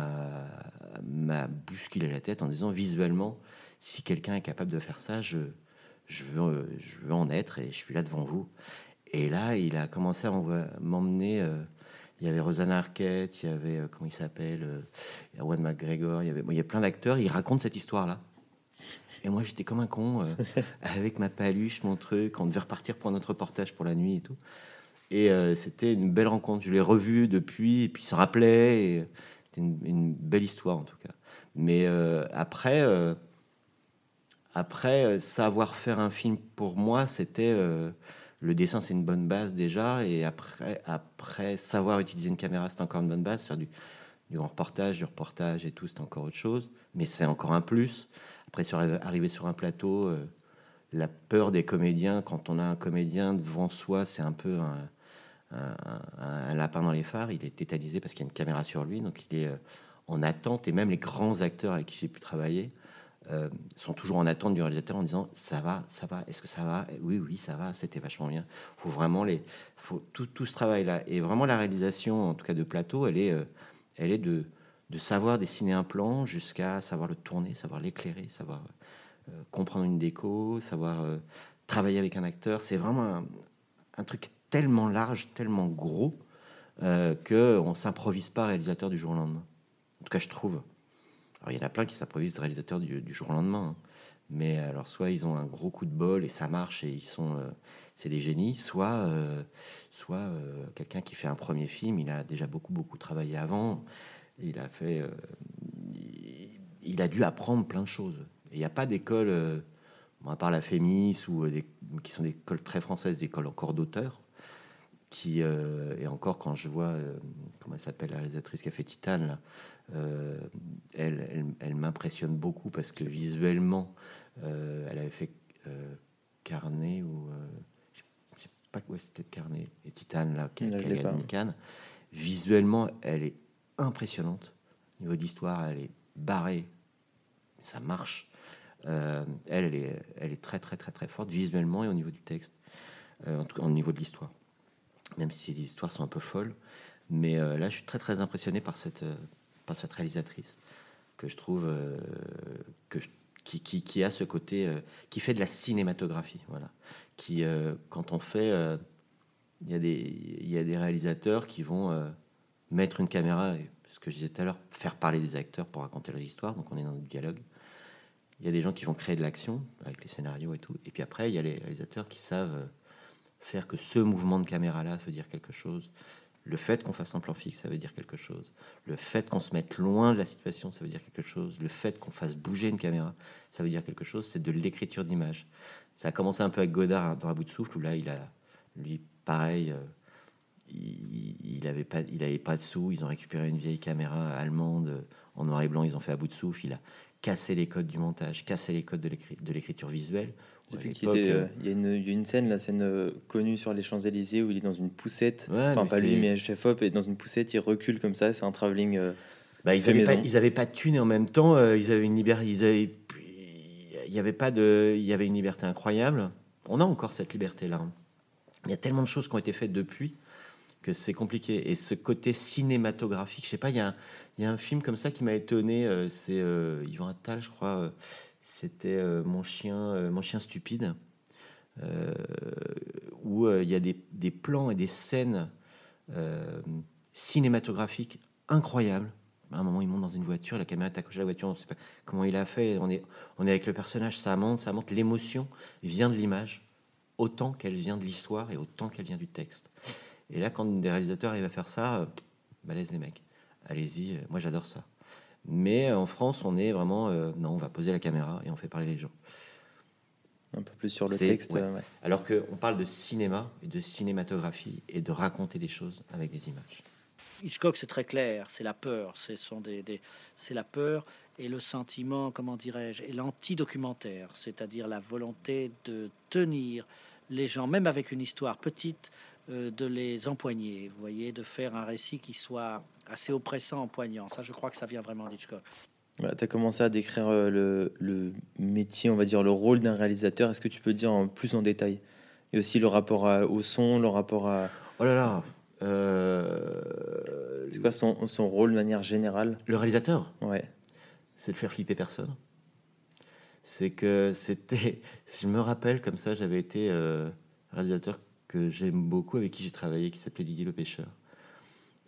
m'a bousculé la tête en disant visuellement, si quelqu'un est capable de faire ça, je, je veux, je veux en être et je suis là devant vous. Et là, il a commencé à m'emmener. Euh, il y avait Rosanna Arquette, il y avait, euh, comment il s'appelle, Erwan McGregor, il y, avait, il y a plein d'acteurs. Il raconte cette histoire-là. Et moi, j'étais comme un con, avec ma paluche, mon truc. On devait repartir pour notre reportage pour la nuit et tout. Et c'était une belle rencontre. Je l'ai revu depuis, et puis il se rappelait. C'était une, belle histoire, en tout cas. Mais après après, euh, savoir faire un film pour moi, c'était euh, le dessin, c'est une bonne base déjà, et après, après savoir utiliser une caméra, c'est encore une bonne base. Faire du, du reportage, du reportage et tout, c'est encore autre chose, mais c'est encore un plus. Après, sur, arriver sur un plateau, euh, la peur des comédiens, quand on a un comédien devant soi, c'est un peu un, un, lapin dans les phares. Il est tétanisé parce qu'il y a une caméra sur lui, donc il est en attente. Et même les grands acteurs avec qui j'ai pu travailler, euh, sont toujours en attente du réalisateur en disant ça va, ça va, est-ce que ça va? Oui, oui, ça va, c'était vachement bien. Faut vraiment les, faut tout, ce travail-là et vraiment la réalisation, en tout cas de plateau, elle est, euh, elle est de, savoir dessiner un plan jusqu'à savoir le tourner, savoir l'éclairer, savoir euh, comprendre une déco, savoir travailler avec un acteur. C'est vraiment un, un, truc tellement large, tellement gros que on s'improvise pas réalisateur du jour au lendemain. En tout cas, je trouve il y en a plein qui s'improvisent réalisateurs du, du, jour au lendemain. Hein. Mais alors, soit ils ont un gros coup de bol et ça marche et ils sont, euh, c'est des génies, soit, euh, soit euh, quelqu'un qui fait un premier film, il a déjà beaucoup, beaucoup travaillé avant. Il a fait, il, a dû apprendre plein de choses. Il n'y a pas d'école, à part la Fémis ou qui sont des écoles très françaises, des écoles encore d'auteurs. Qui et encore quand je vois comment elle s'appelle la réalisatrice qui a fait Titane là, euh, elle, elle, m'impressionne beaucoup parce que visuellement, euh, elle avait fait euh, Carnet ou je sais pas quoi, c'est peut-être Carnet et Titane là, qui, a gagné Cannes. Visuellement, elle est impressionnante. Au niveau d'histoire, elle est barrée, ça marche. elle, elle est, elle est très très très très forte visuellement et au niveau du texte, en tout cas au niveau de l'histoire. Même si les histoires sont un peu folles, mais là, je suis très très impressionné par cette par cette réalisatrice que je trouve euh, que qui, qui, qui, a ce côté euh, qui fait de la cinématographie voilà. Qui euh, quand on fait il y a des y des réalisateurs qui vont mettre une caméra ce que je disais tout à l'heure faire parler des acteurs pour raconter leur histoire. Donc on est dans le dialogue. Il y a des gens qui vont créer de l'action avec les scénarios et tout. Et puis après, il y a les réalisateurs qui savent euh, faire que ce mouvement de caméra-là veut dire quelque chose. Le fait qu'on fasse un plan fixe, ça veut dire quelque chose. Le fait qu'on se mette loin de la situation, ça veut dire quelque chose. Le fait qu'on fasse bouger une caméra, ça veut dire quelque chose. C'est de l'écriture d'image. Ça a commencé un peu avec Godard hein, dans Un bout de souffle, où là, il a, lui, pareil, euh, il n'avait pas, il avait pas de sous. Ils ont récupéré une vieille caméra allemande euh, en noir et blanc. Ils ont fait à bout de souffle. Il a cassé les codes du montage, cassé les codes de l'écriture visuelle. Euh, il y, a une, il y a une scène, la scène euh, connue sur les Champs-Élysées où il est dans une poussette. enfin, pas lui, mais chef hop est dans une poussette, il recule comme ça. C'est un travelling. Euh, bah, ils n'avaient pas, ils avaient pas de thunes et en même temps, ils avaient une liberté. Ils il y avait pas de, il y avait une liberté incroyable. On a encore cette liberté-là. Il y a tellement de choses qui ont été faites depuis que c'est compliqué. Et ce côté cinématographique, je sais pas, il y a un, il y a un film comme ça qui m'a étonné. c'est Yvan Attal, je crois c'était euh, mon chien, euh, mon chien stupide, euh, où il y a des, plans et des scènes cinématographiques incroyables. À un moment, il monte dans une voiture, la caméra est accrochée à la voiture, on ne sait pas comment il a fait. On est, on est avec le personnage, ça monte, ça monte. L'émotion vient de l'image, autant qu'elle vient de l'histoire et autant qu'elle vient du texte. Et là, quand des réalisateurs arrivent à faire ça, balèze les mecs. Allez-y, moi j'adore ça. Mais en France, on est vraiment, euh, non, on va poser la caméra et on fait parler les gens. Un peu plus sur le texte. Ouais. Ouais. Alors qu'on parle de cinéma et de cinématographie et de raconter des choses avec des images. Hitchcock, c'est très clair, c'est la peur, c'est des, des c'est la peur et le sentiment, comment dirais-je, et l'anti-documentaire, c'est-à-dire la volonté de tenir les gens, même avec une histoire petite, euh, de les empoigner, vous voyez, de faire un récit qui soit assez oppressant, empoignant. Ça, je crois que ça vient vraiment d'Hitchcock. Bah, tu as commencé à décrire euh, le, le, métier, on va dire, le rôle d'un réalisateur. Est-ce que tu peux dire en plus en détail? Et aussi le rapport au son, le rapport à... Oh là là euh... C'est quoi son, son, rôle de manière générale? Le réalisateur? Ouais. C'est de faire flipper personne. C'est que c'était... Je me rappelle comme ça, j'avais été euh, réalisateur que j'aime beaucoup, avec qui j'ai travaillé, qui s'appelait Didier Le Pêcheur,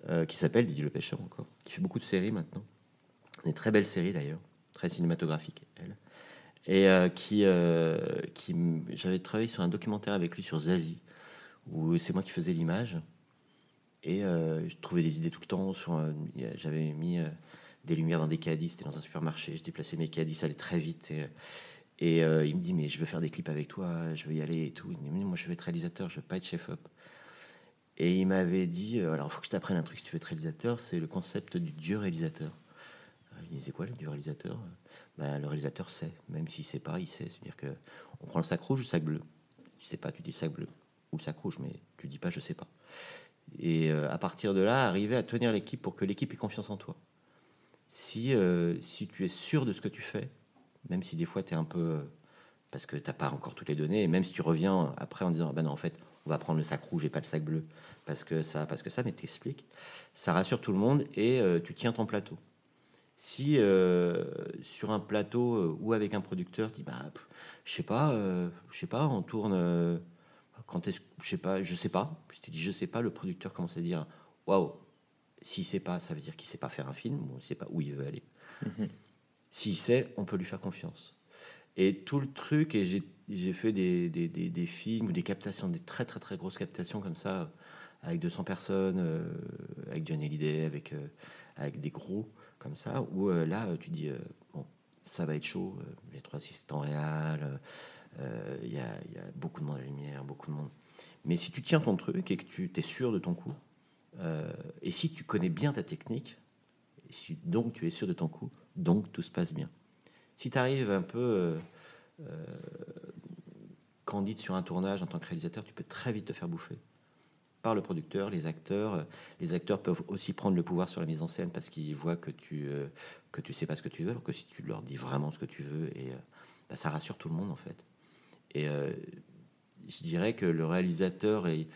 euh, qui s'appelle Didier Le Pêcheur encore, qui fait beaucoup de séries maintenant, des très belles séries d'ailleurs, très cinématographiques, elle, et euh, qui, euh, j'avais travaillé sur un documentaire avec lui sur Zazie, où c'est moi qui faisais l'image, et je trouvais des idées tout le temps. J'avais mis des lumières dans des caddies, c'était dans un supermarché, je déplaçais mes caddies, ça allait très vite. Et, il me dit, mais je veux faire des clips avec toi, je veux y aller et tout. Il me dit, moi, je veux être réalisateur, je veux pas être chef-op. Et il m'avait dit, euh, alors, il faut que je t'apprenne un truc si tu veux être réalisateur, c'est le concept du dieu réalisateur. Euh, il disait quoi, le dieu réalisateur? Bah, Le réalisateur sait, même s'il sait pas, il sait. C'est-à-dire que on prend le sac rouge ou le sac bleu? Tu sais pas, tu dis sac bleu ou sac rouge, mais tu dis pas, je sais pas. Et à partir de là, arriver à tenir l'équipe pour que l'équipe ait confiance en toi. Si, si tu es sûr de ce que tu fais, même si des fois tu es un peu. Parce que tu n'as pas encore toutes les données, et même si tu reviens après en disant, ben non, en fait, on va prendre le sac rouge et pas le sac bleu, parce que ça, parce que ça, mais t'expliques, ça rassure tout le monde et euh, tu tiens ton plateau. Si euh, sur un plateau euh, ou avec un producteur, tu dis, bah, je sais pas, je sais pas, on tourne. quand est-ce je sais pas, je sais pas. Si tu dis je sais pas, le producteur commence à dire, waouh, s'il sait pas, ça veut dire qu'il sait pas faire un film, ou il sait pas où il veut aller. Mm-hmm. S'il sait, on peut lui faire confiance. Et tout le truc, et j'ai fait des, des, des, films ou des captations, des très très très grosses captations comme ça, avec 200 personnes, euh, avec Johnny Hallyday, avec, euh, avec des gros comme ça, où euh, là, tu dis, bon, ça va être chaud, les trois assistants réels, il y, y, a beaucoup de monde à la lumière, beaucoup de monde. Mais si tu tiens ton truc et que tu es sûr de ton coup, et si tu connais bien ta technique, si donc tu es sûr de ton coup, donc tout se passe bien. Si tu arrives un peu euh, euh, candide sur un tournage en tant que réalisateur, tu peux très vite te faire bouffer par le producteur, les acteurs. Les acteurs peuvent aussi prendre le pouvoir sur la mise en scène parce qu'ils voient que tu euh, que tu sais pas ce que tu veux, alors que si tu leur dis vraiment ce que tu veux, et bah, ça rassure tout le monde en fait. Et je dirais que le réalisateur, il,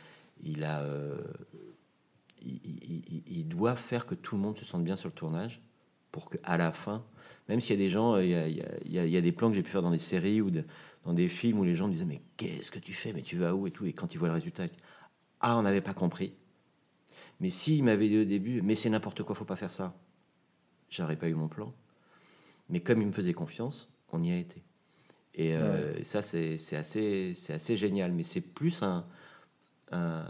doit faire que tout le monde se sente bien sur le tournage pour qu'à la fin, même s'il y a des gens, il y a, des plans que j'ai pu faire dans des séries ou dans des films où les gens me disaient mais qu'est-ce que tu fais, mais tu vas où et tout, et quand ils voient le résultat, ah on n'avait pas compris. Mais s'il m'avait dit au début mais c'est n'importe quoi, faut pas faire ça, j'aurais pas eu mon plan. Mais comme il me faisait confiance, on y a été. Et euh, ça, c'est c'est assez, c'est assez génial. Mais c'est plus un, un,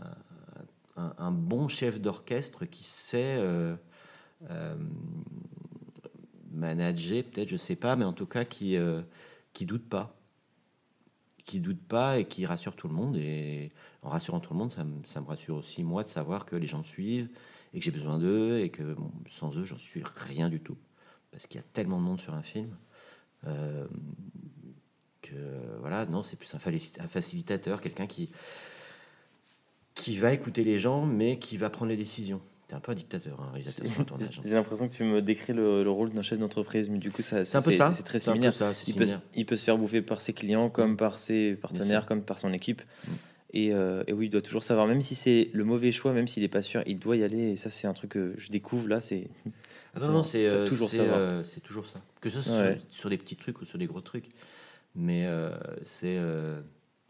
un- un bon chef d'orchestre qui sait euh, euh, manager, peut-être, je sais pas, mais en tout cas qui, euh, qui doute pas. Qui doute pas et qui rassure tout le monde. Et en rassurant tout le monde, ça, me- rassure aussi, moi, de savoir que les gens suivent et que j'ai besoin d'eux et que sans eux, j'en suis rien du tout. Parce qu'il y a tellement de monde sur un film. euh, que voilà, non, c'est plus un facilitateur, quelqu'un qui, qui va écouter les gens, mais qui va prendre les décisions. C'est un peu un dictateur, un réalisateur sur un tournage. hein. J'ai l'impression que tu me décris le, le rôle d'un chef d'entreprise, mais du coup, ça, C'est un peu ça. C'est très similaire. ça, Il peut, similaire. il peut se faire bouffer par ses clients, comme par ses partenaires, comme par son équipe. Mm. Et, euh, et oui, il doit toujours savoir, même si c'est le mauvais choix, même s'il n'est pas sûr, il doit y aller. Et ça, c'est un truc que je découvre là. C'est Ah non, non, c'est euh, toujours savoir. euh, c'est toujours ça. Que ce soit Ouais. sur, sur des petits trucs ou sur des gros trucs. Mais euh, c'est. euh,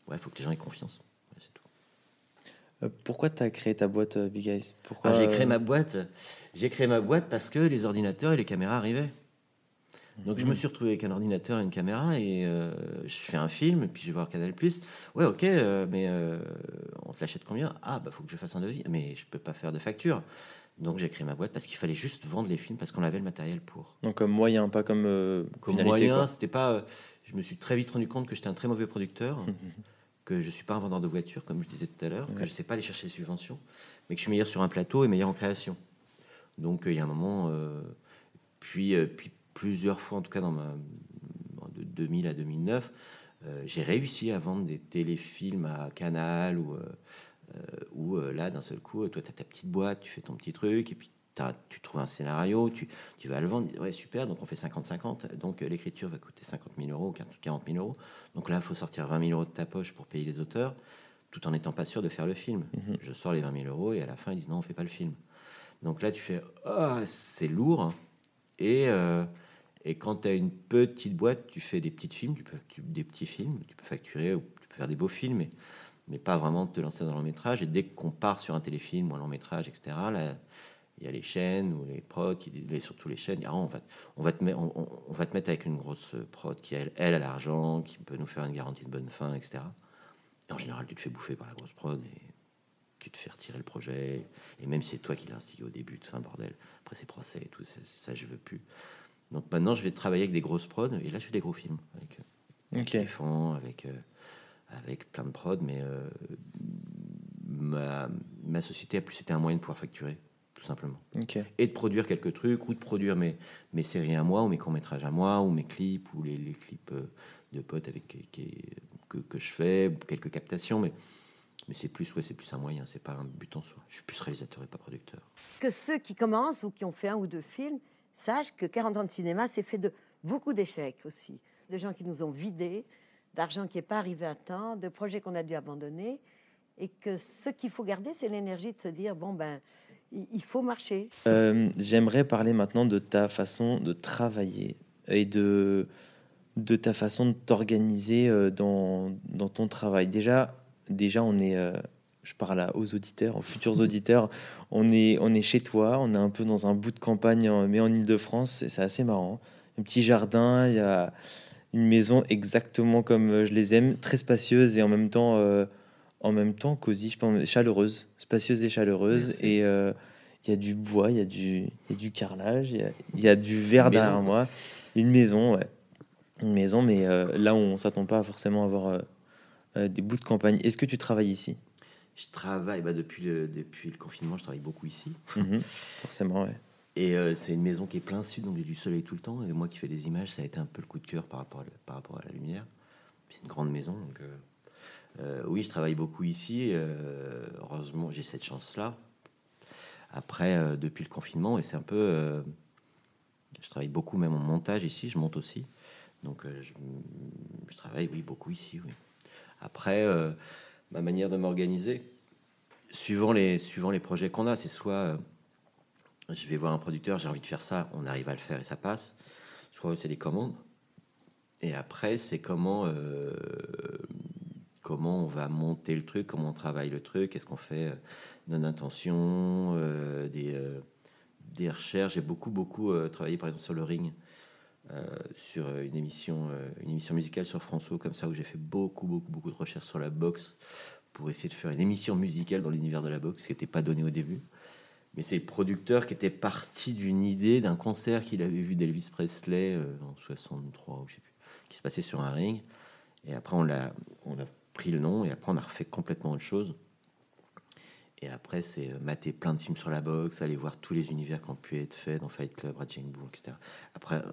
ouais, il faut que les gens aient confiance. Ouais, c'est tout. Euh, pourquoi tu as créé ta boîte, euh, Big Eyes? Pourquoi Ah, j'ai créé euh, ma boîte. J'ai créé ma boîte parce que les ordinateurs et les caméras arrivaient. Donc je me suis retrouvé avec un ordinateur et une caméra et euh, je fais un film et puis je vais voir Canal Plus. Ouais, ok, euh, mais euh, on te l'achète combien? Ah, bah faut que je fasse un devis. Mais je peux pas faire de facture. Donc j'ai créé ma boîte parce qu'il fallait juste vendre les films parce qu'on avait le matériel pour. Donc comme moyen, pas comme, euh, Comme finalité, moyen, c'était pas. euh, Je me suis très vite rendu compte que j'étais un très mauvais producteur, que je suis pas un vendeur de voitures, comme je disais tout à l'heure, que je sais pas aller chercher les subventions, mais que je suis meilleur sur un plateau et meilleur en création. Donc euh, il y a un moment, euh, puis, euh, puis plusieurs fois, en tout cas dans ma de 2000 à 2009, euh, j'ai réussi à vendre des téléfilms à Canal ou euh, où là d'un seul coup, toi tu as ta petite boîte, tu fais ton petit truc et puis tu trouves un scénario, tu, tu vas le vendre, ouais super, donc on fait 50-50, donc euh, l'écriture va coûter 50 000 euros, 40 000 euros, donc là il faut sortir 20 000 euros de ta poche pour payer les auteurs, tout en n'étant pas sûr de faire le film. Mhm. Je sors les 20 000 euros et à la fin ils disent non on fait pas le film. Donc là tu fais ah c'est lourd et euh, et quand tu as une petite boîte, tu fais des petits films, tu peux tu- des petits films, tu peux facturer ou tu peux faire des beaux films, mais, mais pas vraiment te lancer dans le long métrage. Et dès qu'on part sur un téléfilm ou un long métrage, etc., là, il y a les chaînes ou les prods, qui, les, surtout les chaînes, ah, on, va, on, va te mettre, on, on- on va te mettre avec une grosse prod qui, elle, elle a l'argent, qui peut nous faire une garantie de bonne fin, etc. Et en général, tu te fais bouffer par la grosse prod et tu te fais retirer le projet. Et même si c'est toi qui l'as instigé au début, tout c'est un bordel. Après, c'est procès et tout, ça, je veux plus. Donc maintenant, je vais travailler avec des grosses prods, et là, je fais des gros films avec, euh, avec Ok. Stéphane, avec, euh, avec plein de prods, mais euh, ma, ma société a plus été un moyen de pouvoir facturer, tout simplement. Et de produire quelques trucs, ou de produire mes, mes séries à moi, ou mes courts-métrages à moi, ou mes clips, ou les, les clips euh, de potes avec, qui- qui- que, que je fais, quelques captations, mais, mais c'est plus, ouais, c'est plus un moyen, c'est pas un but en soi. Je suis plus réalisateur et pas producteur. que ceux qui commencent ou qui ont fait un ou deux films sachent que 40 ans de cinéma, c'est fait de beaucoup d'échecs aussi. De gens qui nous ont vidés, d'argent qui n'est pas arrivé à temps, de projets qu'on a dû abandonner. Et que ce qu'il faut garder, c'est l'énergie de se dire bon, ben, il faut marcher. Euh, J'aimerais parler maintenant de ta façon de travailler et de, de ta façon de t'organiser euh, dans, dans ton travail. Déjà, déjà on est, euh, je parle aux auditeurs, aux futurs auditeurs, on est, on est chez toi, on est un peu dans un bout de campagne, mais en Ile-de-France, c'est assez marrant. Un petit jardin, il y a une maison exactement comme je les aime, très spacieuse et en même temps, euh, en même temps cosy, je pense, chaleureuse, spacieuse et chaleureuse. Merci. Et euh, il y a du bois, il y a du, il y a du carrelage, il y a, il y a du verre derrière moi. Une maison, ouais. Une maison, mais euh, là où on s'attend pas forcément à avoir euh, des bouts de campagne. Est-ce que tu travailles ici? Je travaille, bah, depuis, le, depuis le confinement, je travaille beaucoup ici. Mhm, Forcément, ouais. Et c'est une maison qui est plein sud, donc il y a du soleil tout le temps. Et moi qui fais des images, ça a été un peu le coup de cœur par rapport à, la- par rapport à la lumière. C'est une grande maison, donc euh, oui, je travaille beaucoup ici. euh, heureusement, j'ai cette chance-là. Après, euh, depuis le confinement, et c'est un peu, je travaille beaucoup même en montage ici. Je monte aussi, donc je, travaille beaucoup ici. Oui. Après, ma manière de m'organiser, suivant les suivant les projets qu'on a, c'est soit je vais voir un producteur, j'ai envie de faire ça, on arrive à le faire et ça passe. Soit c'est des commandes. Et après, c'est comment, comment on va monter le truc, comment on travaille le truc, est-ce qu'on fait euh, une intention, euh, des, euh, des recherches. J'ai beaucoup, beaucoup travaillé par exemple sur le ring. sur une émission, une émission musicale sur François, comme ça, où j'ai fait beaucoup, beaucoup, beaucoup de recherches sur la boxe pour essayer de faire une émission musicale dans l'univers de la boxe, qui n'était pas donné au début. Mais c'est le producteur qui était parti d'une idée, d'un concert qu'il avait vu d'Elvis Presley en 63, ou plus, qui se passait sur un ring. Et après, on l'a, pris le nom, et après, on a refait complètement autre chose. Et après, c'est euh, mater plein de films sur la boxe, aller voir tous les univers qui ont pu être faits dans Fight Club, Raging etc. Après, euh,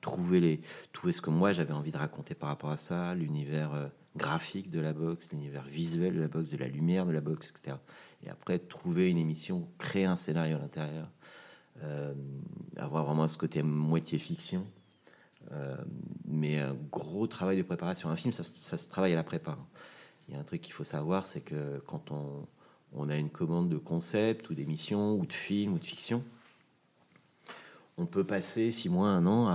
trouver, les, trouver ce que moi j'avais envie de raconter par rapport à ça, l'univers euh, graphique de la boxe, l'univers visuel de la boxe, de la lumière de la boxe, etc. Et après, trouver une émission, créer un scénario à l'intérieur, avoir vraiment ce côté moitié fiction. Euh, mais un gros travail de préparation. Un film, ça, se- travaille à la prépa. Il y a un truc qu'il faut savoir, c'est que quand on, a une commande de concept ou d'émission ou de film ou de fiction, on peut passer six mois, un an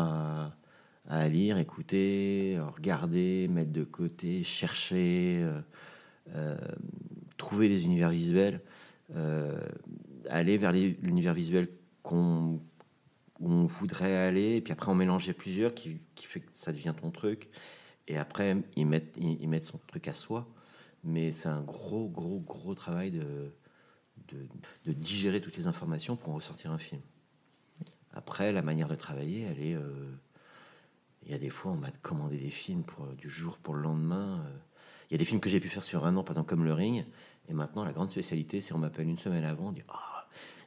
à, lire, écouter, regarder, mettre de côté, chercher, euh, euh, trouver des univers visuels, aller vers l'univers visuel qu'on où on voudrait aller, et puis après on mélangeait plusieurs qui, qui fait que ça devient ton truc, et après ils mettent, ils, mettent son truc à soi, mais c'est un gros, gros, gros travail de, de, de digérer toutes les informations pour en ressortir un film. Après, la manière de travailler, elle est. euh, Il y a des fois, on m'a commandé des films pour, euh, du jour pour le lendemain. euh. Il y a des films que j'ai pu faire sur un an, par exemple comme Le Ring. Et maintenant, la grande spécialité, c'est on m'appelle une semaine avant, on dit Ah,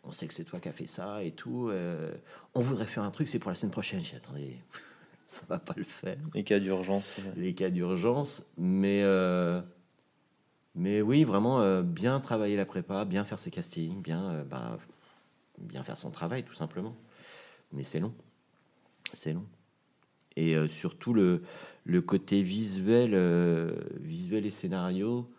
on sait que c'est toi qui as fait ça et tout. euh, on voudrait faire un truc, c'est pour la semaine prochaine. J'ai attendez, ça va pas le faire Les cas d'urgence. les cas d'urgence, mais euh, mais oui, vraiment euh, bien travailler la prépa, bien faire ses castings, bien bah, bien faire son travail tout simplement. Mais c'est long, c'est long. Et surtout le le côté visuel, visuel et scénario.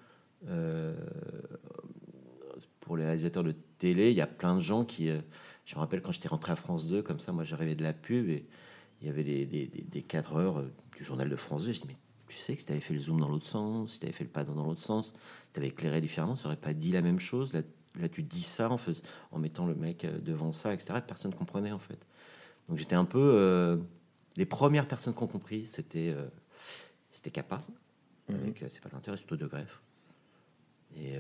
pour les réalisateurs de télé, il y a plein de gens qui. euh, je me rappelle quand j'étais rentré à France 2, comme ça, moi j'arrivais de la pub et il y avait des, des, des- des cadreurs euh, du journal de France 2. Je dis, mais tu sais que si tu avais fait le zoom dans l'autre sens, si tu avais fait le pas dans l'autre sens, tu avais éclairé différemment, ça aurait pas dit la même chose. Là, là tu dis ça en, fais- en mettant le mec euh, devant ça, etc. Personne ne comprenait en fait. Donc j'étais un peu. euh, les premières personnes qui ont compris, c'était euh, c'était Kappa, avec euh, C'est pas l'intérêt, c'est de greffe. Et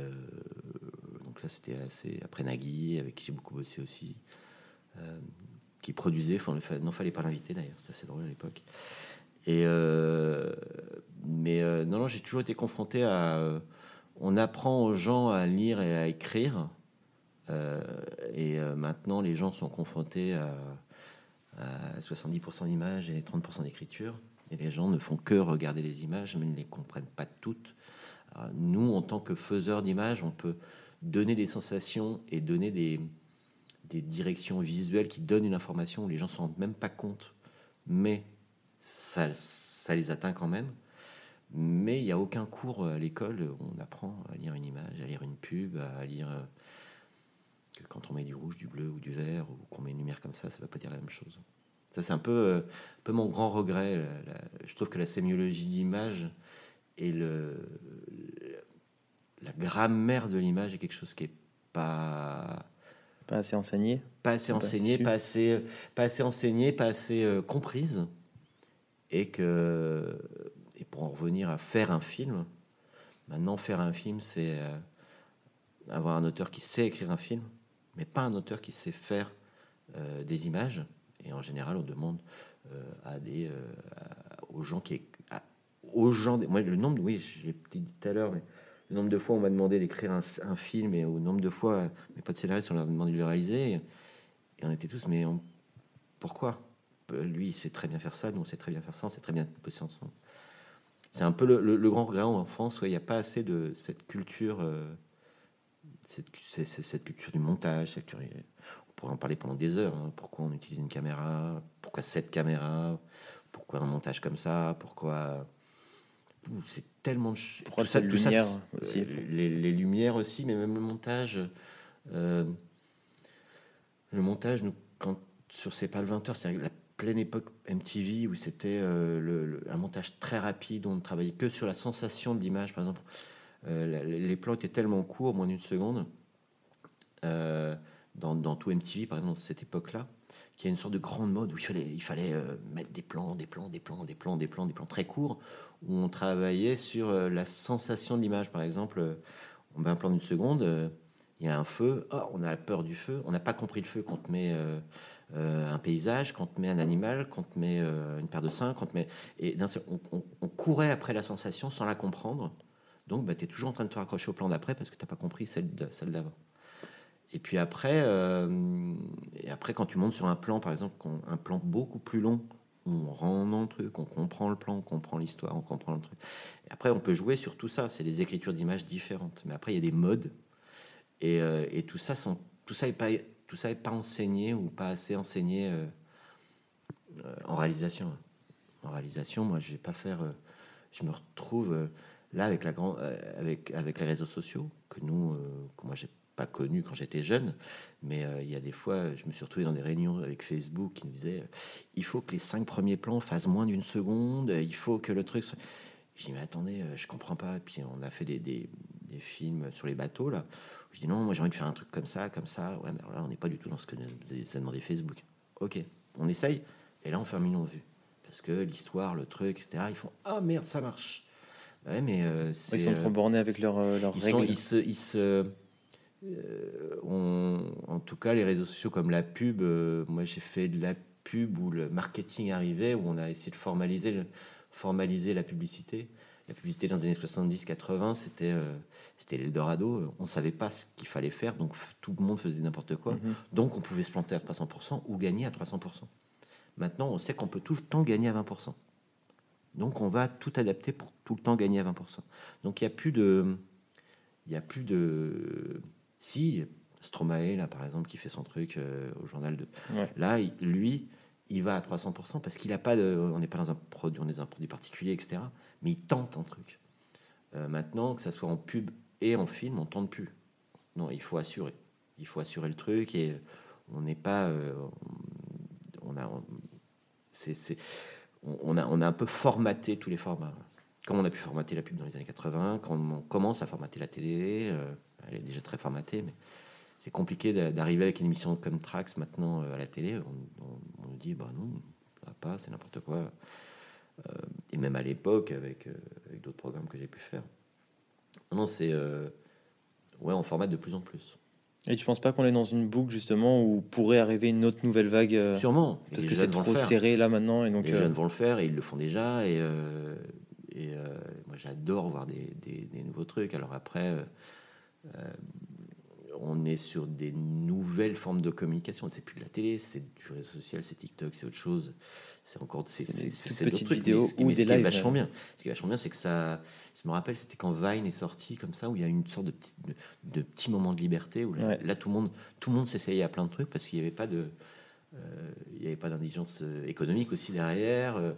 c'était assez. Après Nagui, avec qui j'ai beaucoup bossé aussi, euh, qui produisait, enfin, fa- non, fallait pas l'inviter d'ailleurs, c'est assez drôle à l'époque. Et euh, mais euh, non, non, j'ai toujours été confronté à. on apprend aux gens à lire et à écrire, et maintenant les gens sont confrontés à, à 70% d'images et 30% d'écriture, et les gens ne font que regarder les images, mais ne les comprennent pas toutes. Nous, en tant que faiseurs d'images, on peut donner des sensations et donner des, des directions visuelles qui donnent une information où les gens ne s'en rendent même pas compte, mais ça, ça les atteint quand même. Mais il n'y a aucun cours à l'école où on apprend à lire une image, à lire une pub, à lire euh, que quand on met du rouge, du bleu ou du vert, ou qu'on met une lumière comme ça, ça ne veut pas dire la même chose. Ça, c'est un peu, euh, un peu mon grand regret. Je trouve que la sémiologie d'image et le, la grammaire de l'image est quelque chose qui est pas Pas assez enseigné. pas assez su. pas assez, pas assez enseignée, pas assez euh, comprise, et que et pour en revenir à faire un film, maintenant faire un film, c'est euh, avoir un auteur qui sait écrire un film, mais pas un auteur qui sait faire euh, des images. Et en général, on demande à des à- aux gens qui à- aux gens, moi le nombre, oui, je l'ai dit tout à l'heure, mais le nombre de fois on m'a demandé d'écrire un, film et au nombre de fois mes potes scénaristes on leur a demandé de le réaliser et, on était tous mais on- pourquoi? Lui il sait très bien faire ça nous on sait très bien faire ça on sait très bien bosser ensemble. C'est un peu le, le- le grand en France où il n'y a pas assez de cette culture euh, cette, cette culture du montage cette culture- on pourrait en parler pendant des heures hein. pourquoi on utilise une caméra? Pourquoi cette caméra pourquoi un montage comme ça? Pourquoi c'est tellement de tout ça, tout ça, lumière aussi euh, les, les lumières aussi, mais même le montage. euh, le montage, nous, quand sur C'est pas le 20h, c'est la pleine époque MTV où c'était euh, le- le- un montage très rapide, on ne travaillait que sur la sensation de l'image. Par exemple, euh, les plans étaient tellement courts, moins d'une seconde, euh, dans, dans tout MTV, par exemple, cette époque-là, qu'il y a une sorte de grande mode où il fallait, il fallait mettre des plans, des plans, des plans, des plans, des plans, des plans très courts, où on travaillait sur euh, la sensation de l'image. Par exemple, euh, on met un plan d'une seconde, euh, il y a un feu, oh, on a peur du feu, on n'a pas compris le feu quand on met un paysage, quand on met un animal, quand on met une paire de seins, quand on met... Et seul- on, on- courait après la sensation sans la comprendre. Donc, bah, tu es toujours en train de te raccrocher au plan d'après parce que tu n'as pas compris celle d'avant. Et puis après, et après, quand tu montes sur un plan, par exemple, un plan beaucoup plus long, on rentre dans le truc, on comprend le plan, on comprend l'histoire, on comprend le truc. Après, on peut jouer sur tout ça. C'est des écritures d'images différentes. Mais après, il y a des modes. Et, euh, tout ça, sont, tout ça est pas, tout ça est pas enseigné ou pas assez enseigné euh, euh, en réalisation. En réalisation, moi, je vais pas faire. je me retrouve là avec la grand, avec avec les réseaux sociaux que nous, que moi, j'ai pas connu quand j'étais jeune. Mais euh, il y a des fois, je me suis retrouvé dans des réunions avec Facebook qui me disaient euh, il faut que les cinq premiers plans fassent moins d'une seconde, il faut que le truc. soit- Je dis mais attendez, euh, je comprends pas. Et puis on a fait des, des, des films sur les bateaux là. Je dis non, moi j'ai envie de faire un truc comme ça, comme ça. Ouais, mais alors là on n'est pas du tout dans ce que nous a demandé Facebook. Ok, on essaye. Et là on fait un million de vues parce que l'histoire, le truc, etc. Ils font ah merde ça marche. Ouais, mais euh, Ils sont trop bornés avec leurs sont- règles. ils se, ils se- on- en tout cas, les réseaux sociaux comme la pub, euh, moi j'ai fait de la pub où le marketing arrivait, où on a essayé de formaliser, le- formaliser la publicité. La publicité dans les années 70-80, c'était euh, c'était l'Eldorado. On ne savait pas ce qu'il fallait faire, donc tout le monde faisait n'importe quoi. Mhm. Donc on pouvait se planter à 300% ou gagner à 300%. Maintenant, on sait qu'on peut tout le temps gagner à 20%. Donc on va tout adapter pour tout le temps gagner à 20%. Donc il n'y a plus de... Il y a plus de... Si, Stromae, là, par exemple, qui fait son truc euh, au journal de... Ouais. Là, il- lui, il va à 300% parce qu'il a pas de... On n'est pas dans un produit, on est dans un produit particulier, etc. Mais il tente un truc. Euh, maintenant, que ça soit en pub et en film, on tente plus. Non, il faut assurer. Il faut assurer le truc et on n'est pas... euh, on a... on- c'est, c'est- on, on a, on a un peu formaté tous les formats. Comme on a pu formater la pub dans les années 80, quand on commence à formater la télé, euh, elle est déjà très formatée, mais c'est compliqué d'a- d'arriver avec une émission comme Trax maintenant euh, à la télé. On, on- on nous dit, bah non, ça va pas, c'est n'importe quoi. Euh, et même à l'époque, avec, euh, avec d'autres programmes que j'ai pu faire. Non, c'est. euh, ouais, on formate de plus en plus. Et tu penses pas qu'on est dans une boucle justement où pourrait arriver une autre nouvelle vague Sûrement. parce que c'est trop serré là maintenant et donc les jeunes vont le faire et ils le font déjà. Et, et moi, j'adore voir des, des- des nouveaux trucs. Alors après, on est sur des nouvelles formes de communication. C'est plus de la télé, c'est du réseau social, c'est TikTok, c'est autre chose. C'est encore c'est, des c'est- petites trucs. vidéos Mais ou mais des lives, vachement bien. Ce qui est vachement bien, c'est que ça. Je me rappelle, c'était quand Vine est sorti comme ça, où il y a une sorte de petit, de, de petit moment de liberté où là, Ouais. là, tout le monde, tout le monde s'essayait à plein de trucs parce qu'il n'y avait pas de, euh, il avait pas d'indigence euh, économique aussi derrière. Euh,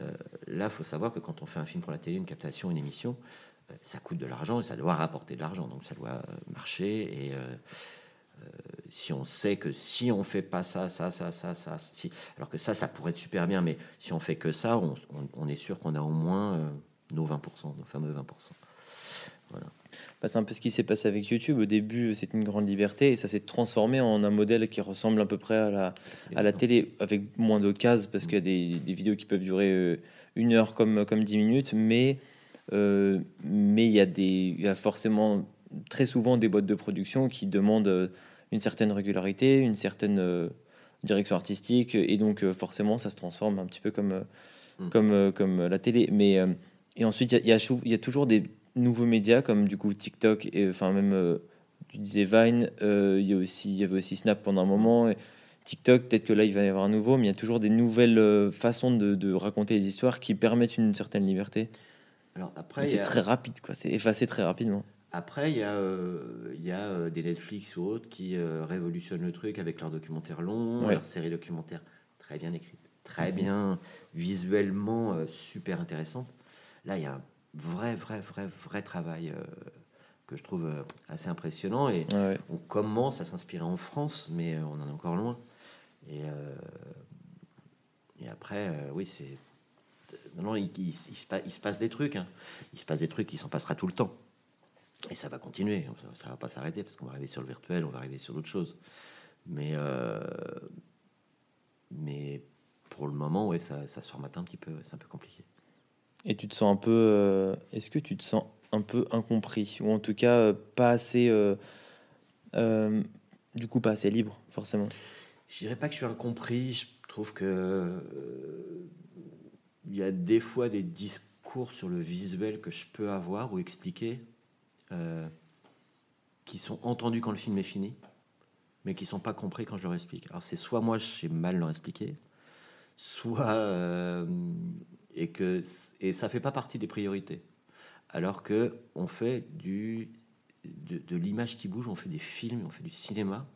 euh, là, il faut savoir que quand on fait un film pour la télé, une captation, une émission, euh, ça coûte de l'argent et ça doit rapporter de l'argent, donc ça doit euh, marcher. Et euh, euh, si on sait que si on fait pas ça, ça, ça, ça, ça, si, alors que ça, ça pourrait être super bien, mais si on fait que ça, on, est sûr qu'on a au moins euh, nos 20%, nos fameux 20%. bah, c'est un peu ce qui s'est passé avec YouTube. Au début, c'était une grande liberté et ça s'est transformé en un modèle qui ressemble à peu près à la, télé avec moins de cases parce qu'il y a des, vidéos qui peuvent durer une heure comme, comme 10 minutes, mais mais il y a des y a forcément très souvent des boîtes de production qui demandent euh, une certaine régularité, une certaine euh, direction artistique et donc euh, forcément ça se transforme un petit peu comme euh, Mm. comme euh, comme la télé. Mais euh, et ensuite il y a, il y a chou- il y a toujours des nouveaux médias comme du coup TikTok et enfin même euh, tu disais Vine, euh, il y a aussi il y avait aussi Snap pendant un moment. Et TikTok, peut-être que là il va y avoir un nouveau, mais il y a toujours des nouvelles euh, façons de, de raconter les histoires qui permettent une certaine liberté. Alors après, c'est a- très rapide, quoi. C'est effacé très rapidement. Après, il y a, euh, il y a euh, des Netflix ou autres qui euh, révolutionnent le truc avec leurs documentaires longs, Ouais. leurs séries documentaires très bien écrites, très Mhm. bien visuellement euh, super intéressantes. Là, il y a un vrai, vrai, vrai, vrai travail que je trouve assez impressionnant et Ouais, on commence à s'inspirer en France, mais on en est encore loin. Et, et après, oui, c'est. Non, non, il, il- il se, pa- il se passe des trucs. hein. Il se passe des trucs, il s'en passera tout le temps. Et ça va continuer. Ça, ça va pas s'arrêter parce qu'on va arriver sur le virtuel, on va arriver sur d'autres choses. Mais euh, mais pour le moment, ouais, ça, ça se formate un petit peu. ouais, c'est un peu compliqué. Et tu te sens un peu. euh, Est-ce que tu te sens un peu incompris? Ou en tout cas, euh, pas assez. du coup, pas assez libre, forcément? Je dirais pas que je suis incompris. Je trouve que il y a des fois des discours sur le visuel que je peux avoir ou expliquer euh, qui sont entendus quand le film est fini, mais qui sont pas compris quand je leur explique. Alors c'est soit moi j'ai mal leur expliquer, soit euh, et que et ça fait pas partie des priorités. Alors que on fait du de, de l'image qui bouge, on fait des films, on fait du cinéma.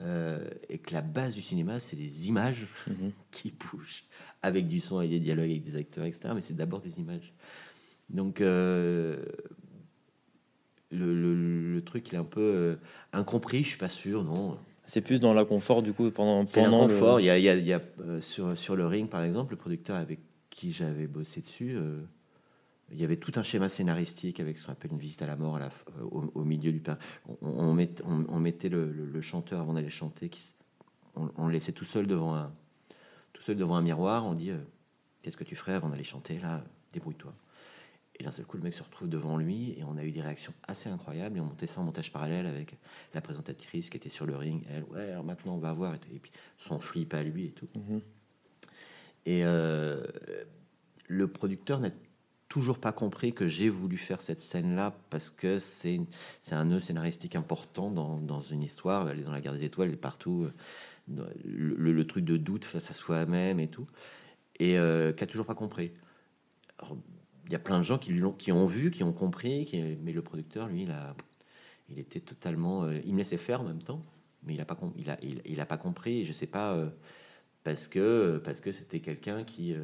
Euh, et que la base du cinéma, c'est les images qui bougent, avec du son et des dialogues avec des acteurs, etc. Mais c'est d'abord des images. Donc, euh, le, le- le truc, il est un peu euh, incompris, je suis pas sûr, non. C'est plus dans l'inconfort, du coup, pendant, pendant le- l'inconfort. Il y a, il y a- il y a, sur, sur le ring, par exemple, le producteur avec qui j'avais bossé dessus, il y avait tout un schéma scénaristique avec ce qu'on appelle une visite à la mort à la f- euh, au, au milieu du per- on, on, met- on- on mettait le, le- le chanteur avant d'aller chanter, qui, on, le laissait tout seul devant un, tout seul devant un miroir. On dit euh, qu'est-ce que tu ferais avant d'aller chanter là? Débrouille-toi. Et d'un seul coup, le mec se retrouve devant lui et on a eu des réactions assez incroyables. Et on montait ça en montage parallèle avec la présentatrice qui était sur le ring. Elle, ouais, alors maintenant on va voir. Et puis son flip à lui et tout. Mhm. Et euh, le producteur n'a toujours pas compris que j'ai voulu faire cette scène-là parce que c'est un nœud scénaristique important dans, dans une histoire. Elle est dans la guerre des étoiles, partout. euh, Le, truc de doute face à soi-même et tout. Et euh, qui a toujours pas compris. Il y a plein de gens qui, l'ont- qui ont vu, qui ont compris, qui- mais le producteur, lui, il, a, il était totalement. euh, il me laissait faire en même temps, mais il a pas, il a, il, il a pas compris. Et je sais pas, euh, parce que parce que c'était quelqu'un qui.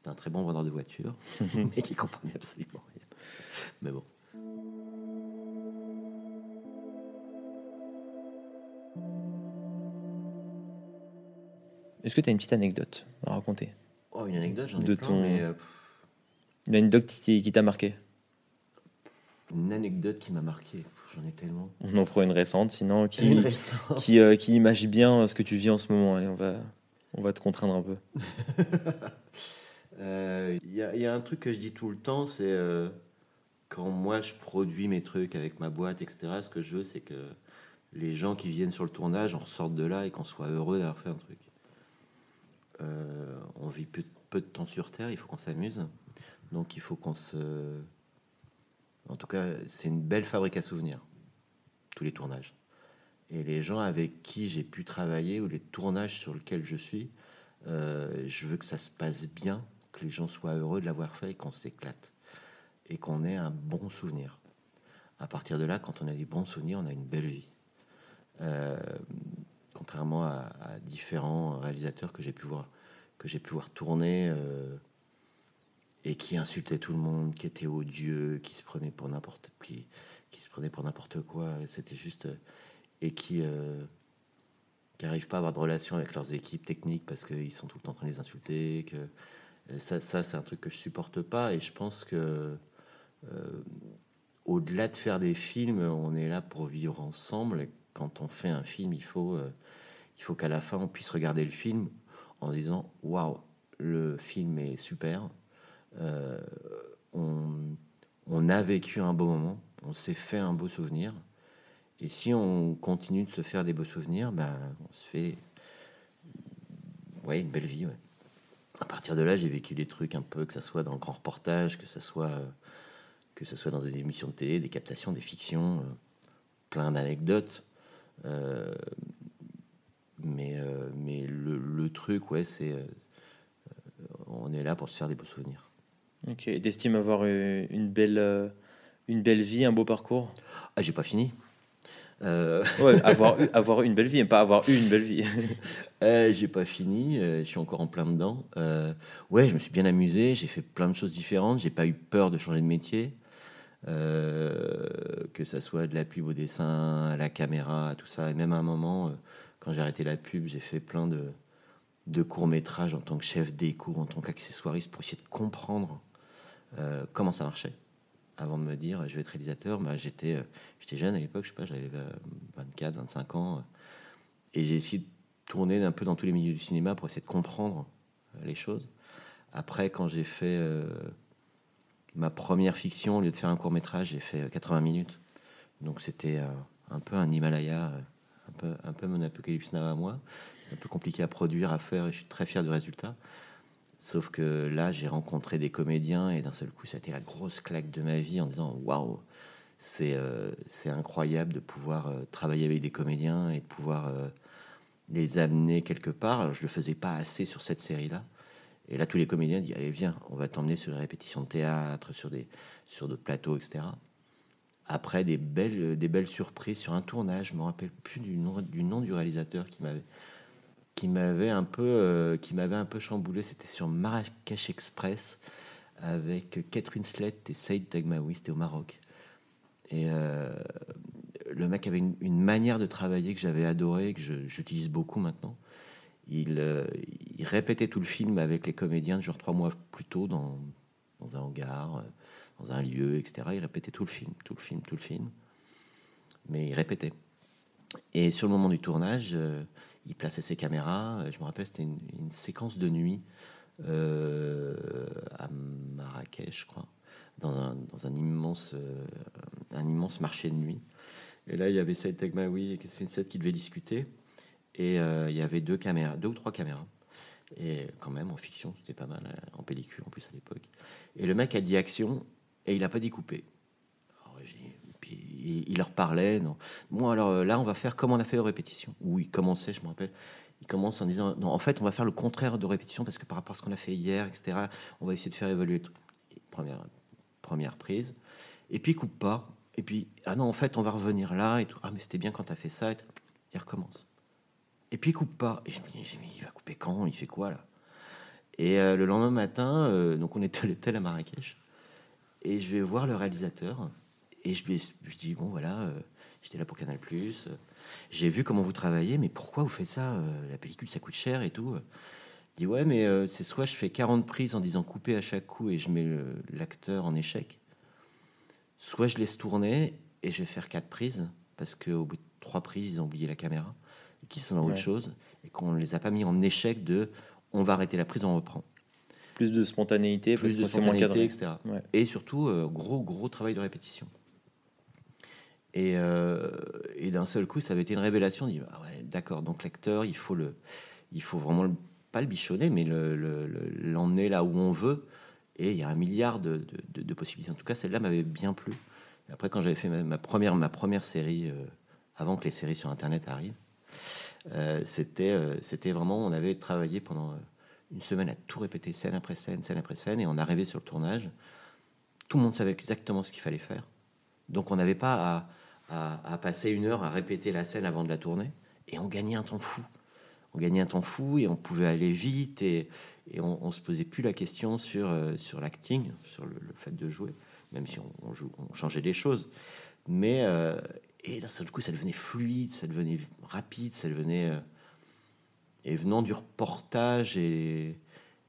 Euh, c'était un très bon vendeur de voitures, mais qui comprenait absolument rien. Mais bon. Est-ce que tu as une petite anecdote à raconter? Oh, une anecdote, j'en ai De plein, ton- mais, euh, Une anecdote qui, qui t'a marqué? Une anecdote qui m'a marqué. J'en ai tellement. On en prend une récente, sinon, Une qui, récente. qui, euh, qui imagine bien ce que tu vis en ce moment. Allez, on va, on va te contraindre un peu. Euh, Il y, a- un truc que je dis tout le temps, c'est euh, quand moi je produis mes trucs avec ma boîte, etc. Ce que je veux, c'est que les gens qui viennent sur le tournage, on ressorte de là et qu'on soit heureux d'avoir fait un truc. Euh, on vit peu, peu de temps sur Terre, il faut qu'on s'amuse. Donc il faut qu'on se... En tout cas, c'est une belle fabrique à souvenirs, tous les tournages. Et les gens avec qui j'ai pu travailler ou les tournages sur lesquels je suis, euh, je veux que ça se passe bien, que les gens soient heureux de l'avoir fait et qu'on s'éclate. Et qu'on ait un bon souvenir. À partir de là, quand on a des bons souvenirs, on a une belle vie. Euh, contrairement à, différents réalisateurs que j'ai pu voir, que j'ai pu voir tourner euh, et qui insultaient tout le monde, qui étaient odieux, qui se prenaient pour n'importe qui, qui se prenaient pour n'importe quoi. C'était juste euh, et qui n'arrivent pas à avoir de relation avec leurs équipes techniques parce qu'ils sont tout le temps en train de les insulter. Que ça, c'est un truc que je supporte pas et je pense que euh, au-delà de faire des films, on est là pour vivre ensemble. Quand on fait un film, il faut, euh, il faut qu'à la fin, on puisse regarder le film en disant Waouh, le film est super. Euh, on, a vécu un beau moment, on s'est fait un beau souvenir. Et si on continue de se faire des beaux souvenirs, ben, on se fait ouais, une belle vie. À partir de là, j'ai vécu des trucs un peu, que ce soit dans le grand reportage, que ce soit, euh, que ce soit dans des émissions de télé, des captations, des fictions, euh, plein d'anecdotes. Euh, mais mais le, le truc, ouais, c'est. on est là pour se faire des beaux souvenirs. Ok, t'estimes avoir une belle, une belle vie, un beau parcours? Ah, j'ai pas fini. Euh, Ouais, avoir, avoir une belle vie, et pas avoir eu une belle vie. Euh, j'ai pas fini, euh, je suis encore en plein dedans. Euh, ouais, je me suis bien amusé, j'ai fait plein de choses différentes, j'ai pas eu peur de changer de métier, Euh, que ça soit de la pub au dessin, à la caméra, à tout ça. Et même à un moment, quand j'ai arrêté la pub, j'ai fait plein de, de courts métrages en tant que chef déco, en tant qu'accessoiriste, pour essayer de comprendre comment ça marchait. Avant de me dire, je vais être réalisateur, bah, j'étais euh, j'étais jeune à l'époque, je sais pas, j'avais euh, 24, 25 ans. euh, et j'ai essayé de tourné un peu dans tous les milieux du cinéma pour essayer de comprendre euh, les choses. Après, quand j'ai fait euh, ma première fiction, au lieu de faire un court métrage, j'ai fait 80 minutes. Donc c'était un peu un Himalaya, un peu, un peu mon apocalypse now à moi. C'est un peu compliqué à produire, à faire, et je suis très fier du résultat. Sauf que là, j'ai rencontré des comédiens et d'un seul coup, ça a été la grosse claque de ma vie en disant waouh, c'est c'est incroyable de pouvoir travailler avec des comédiens et de pouvoir les amener quelque part. Alors, je le faisais pas assez sur cette série-là. Et là, tous les comédiens disent Allez, viens, on va t'emmener sur les répétitions de théâtre, sur des sur d'autres plateaux, etc. Après, des belles, des belles surprises sur un tournage. Je me rappelle plus du nom du, nom du réalisateur qui m'avait qui m'avait un peu euh, qui m'avait un peu chamboulé. C'était sur Marrakech Express avec Catherine Slett et Saïd Tagmaoui. C'était au Maroc. Et euh, le mec avait une, manière de travailler que j'avais adoré, que j'utilise beaucoup maintenant. Euh, il, répétait tout le film avec les comédiens, genre trois mois plus tôt, dans, un hangar, dans un lieu, etc. Il répétait tout le film, tout le film, tout le film. Mais il répétait. Et sur le moment du tournage, il plaçait ses caméras. Je me rappelle, c'était une, séquence de nuit à Marrakech, je crois, dans un, immense, un immense marché de nuit. Et là, il y avait Saïd Tegmaoui et Catherine Seth qui devaient discuter. Et euh, il y avait deux caméras, deux ou trois caméras. Et quand même, en fiction, c'était pas mal, euh, en pellicule en plus à l'époque. Et le mec a dit action et il n'a pas dit couper. Il, leur parlait. Non. Bon, alors euh, là, on va faire comme on a fait aux répétitions. Où il commençait, je me rappelle. Il commence en disant non, en fait, on va faire le contraire de répétition parce que par rapport à ce qu'on a fait hier, etc., on va essayer de faire évoluer. Première, première prise. Et puis, il coupe pas. Et puis, ah non, en fait, on va revenir là. Et tout. Ah, mais c'était bien quand tu as fait ça. Et il recommence. Et puis, il coupe pas. Et je me dis, il va couper quand? Il fait quoi là? Et euh, le lendemain matin, euh, donc on était tel à Marrakech. Et je vais voir le réalisateur. Et je lui je dis, bon, voilà, euh, j'étais là pour Canal. J'ai vu comment vous travaillez, mais pourquoi vous faites ça La pellicule, ça coûte cher et tout. Il dit, ouais, mais c'est soit je fais 40 prises en disant couper à chaque coup et je mets l'acteur en échec soit je laisse tourner et je vais faire quatre prises parce qu'au bout de trois prises, ils ont oublié la caméra et qu'ils sont dans autre chose et qu'on ne les a pas mis en échec de on va arrêter la prise, on reprend. Plus de spontanéité, plus de spontanéité, etc. Et surtout, euh, gros, gros travail de répétition. Et, euh, et d'un seul coup, ça avait été une révélation. ah d'accord, donc l'acteur, il faut le, il faut vraiment pas le bichonner, mais l'emmener le, là où on veut et il y a un milliard de, possibilités. En tout cas, celle-là m'avait bien plu. après, quand j'avais fait ma, première, ma première série, euh, avant que les séries sur Internet arrivent, euh, c'était, c'était vraiment, on avait travaillé pendant une semaine à tout répéter, scène après scène, scène après scène, et on arrivait sur le tournage. Tout le monde savait exactement ce qu'il fallait faire. Donc on n'avait pas à, à, passer une heure à répéter la scène avant de la tourner, et on gagnait un temps fou. On gagnait un temps fou et on pouvait aller vite et, on, on, se posait plus la question sur, euh, sur l'acting, sur le, fait de jouer, même si on, joue, on changeait des choses. Mais euh, et d'un seul coup, ça devenait fluide, ça devenait rapide, ça devenait euh, et venant du reportage et,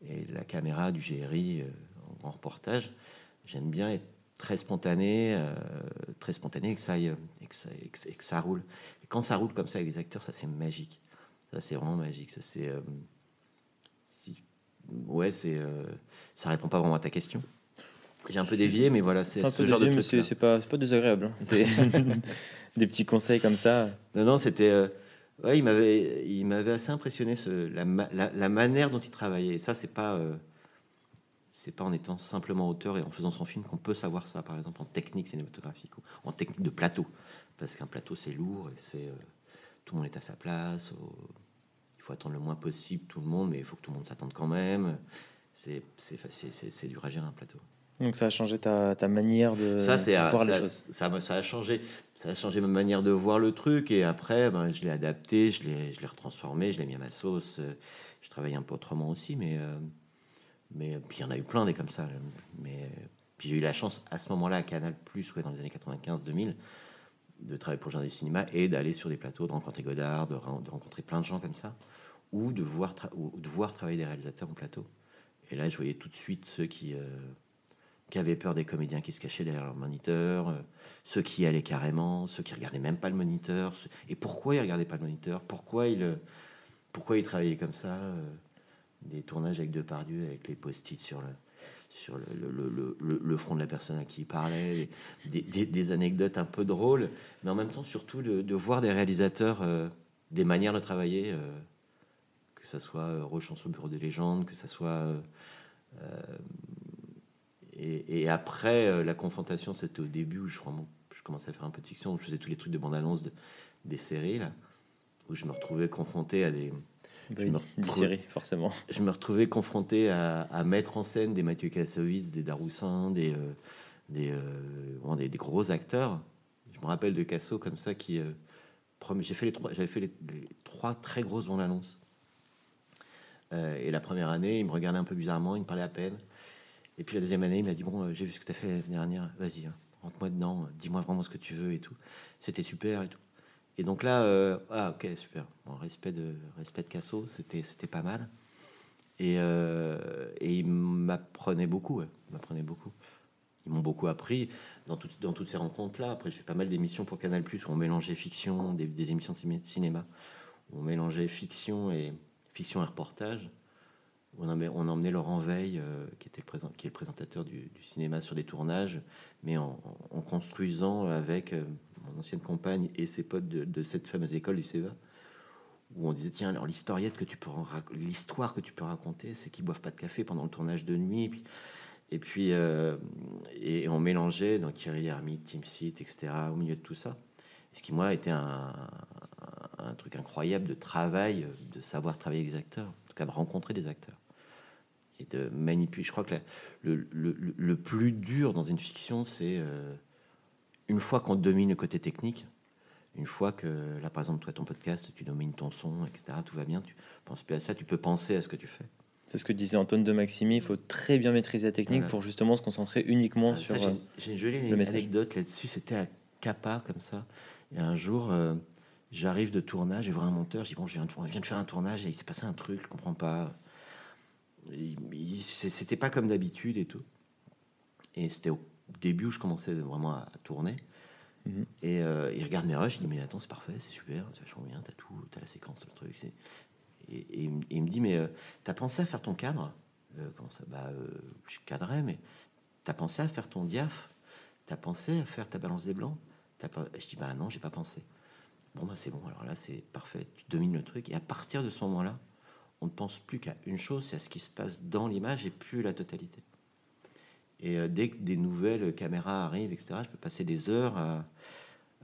et la caméra du GRI en reportage, j'aime bien être très spontané, très spontané, et que ça, aille, et que ça, et que ça roule. Et quand ça roule comme ça avec des acteurs, ça c'est magique. Ça c'est vraiment magique. Ça c'est ouais, c'est, euh, ça répond pas vraiment à ta question. J'ai un peu dévié, mais voilà, c'est ce genre de truc. C'est pas, pas désagréable. Hein. Des petits conseils comme ça. Non, non, c'était. Euh, ouais, il m'avait, il m'avait assez impressionné ce, la, la, manière dont il travaillait. Et ça, c'est pas, euh, c'est pas en étant simplement auteur et en faisant son film qu'on peut savoir ça. Par exemple, en technique cinématographique ou en technique de plateau, parce qu'un plateau c'est lourd et c'est tout le monde est à sa place il faut attendre le moins possible tout le monde, mais il faut que tout le monde s'attende quand même. C'est c'est dur à gérer un plateau. Donc ça a changé ta, ta manière de ça, voir ça, les choses. Ça, ça, a changé, ça a changé ma manière de voir le truc et après, ben, je l'ai adapté, je l'ai, je l'ai retransformé, je l'ai mis à ma sauce. Je travaille un peu autrement aussi, mais euh, mais puis il y en a eu plein des comme ça. Mais puis j'ai eu la chance à ce moment-là à Canal Plus, ouais, dans les années 95-2000, de travailler pour le genre du cinéma et d'aller sur des plateaux, de rencontrer Godard, de, rencontrer plein de gens comme ça ou de voir, de voir travailler des réalisateurs en plateau. Et là, je voyais tout de suite ceux qui, euh, qui avaient peur des comédiens qui se cachaient derrière leur moniteur, euh, ceux qui allaient carrément, ceux qui regardaient même pas le moniteur. Et pourquoi ils regardaient pas le moniteur Pourquoi ils, pourquoi il travaillait comme ça. euh, des tournages avec Depardieu, avec les post-it sur le, sur le, le- le- le- front de la personne à qui il parlait, des, anecdotes un peu drôles, mais en même temps surtout de, voir des réalisateurs, euh, des manières de travailler, euh, que ça soit euh, Rochanson au Bureau des légendes, que ça soit... et, après, la confrontation, c'était au début où je, vraiment, je commençais à faire un peu de fiction, où je faisais tous les trucs de bande-annonce de- des séries, là, où je me retrouvais confronté à des... Bah, Je me séries, forcément. Je me retrouvais confronté à, à mettre en scène des Mathieu Kassovitz, des Daroussin, des, euh, des, euh, bon, des, des gros acteurs. Je me rappelle de Casso comme ça qui... euh, j'ai fait les trois, j'avais fait les, les trois très grosses bandes annonces. Euh, et la première année, il me regardait un peu bizarrement, il me parlait à peine. Et puis la deuxième année, il m'a dit Bon, euh, j'ai vu ce que tu as fait l'année dernière, vas-y, hein, rentre-moi dedans, dis-moi vraiment ce que tu veux et tout. C'était super et tout. Et donc là, euh, ah ok, super. Bon, respect de respect de Casso, c'était pas mal. Et, euh, et il m'apprenait beaucoup, m'apprenait beaucoup. Ils m'ont beaucoup appris dans, toutes- dans toutes ces rencontres-là. Après, j'ai fait pas mal d'émissions pour Canal+, où on mélangeait fiction, des, émissions de ciné- cinéma, où on mélangeait fiction et fiction reportage. On, emmenait, on emmenait Laurent Veil, euh, qui, était le présent, qui est le présentateur du, cinéma sur des tournages, mais en construisant avec euh, mon ancienne compagne et ses potes de, cette fameuse école du CEVA, où on disait tiens alors l'historiette que tu peux l'histoire que tu peux raconter, c'est qu'ils boivent pas de café pendant le tournage de nuit, et puis euh, et on mélangeait donc Thierry Lhermitte, Team Seat, etc. au milieu de tout ça, ce qui moi été un, un, truc incroyable de travail, de savoir travailler avec les acteurs, en tout cas de rencontrer des acteurs et de manipuler. Je crois que le- le plus dur dans une fiction, c'est euh, une fois qu'on domine le côté technique, une fois que, là par exemple, toi ton podcast, tu domines ton son, etc., tout va bien, tu penses plus à ça, tu peux penser à ce que tu fais. C'est ce que disait Antoine de Maximi. Il faut très bien maîtriser la technique Voilà. pour justement se concentrer uniquement Ah, sur. ça, j'ai- euh, J'ai une jolie le message. anecdote là-dessus. C'était à Capa, comme ça. Et un jour, euh, j'arrive de tournage, je vois un monteur. Je dis Bon, je viens de, on vient de faire un tournage et il s'est passé un truc, je comprends pas. C'était pas comme d'habitude et tout. Et c'était au début où je commençais vraiment à, à tourner. Mhm. Et euh, il regarde mes rushs, il dit Mais attends, c'est parfait, c'est super, c'est vachement bien, t'as tout, t'as la séquence, le truc. c'est- Et, et il me- dit Mais euh, t'as pensé à faire ton cadre? Euh, Comment ça? Bah, je cadrais, mais t'as pensé à faire ton diaph? T'as pensé à faire ta balance des blancs? T'as pas... Je dis bah non, j'ai pas pensé. Bon bah c'est bon, alors là c'est parfait, tu domines le truc et à partir de ce moment-là, on ne pense plus qu'à une chose, c'est à ce qui se passe dans l'image et plus la totalité. Et euh, dès que des nouvelles caméras arrivent, etc., je peux passer des heures à,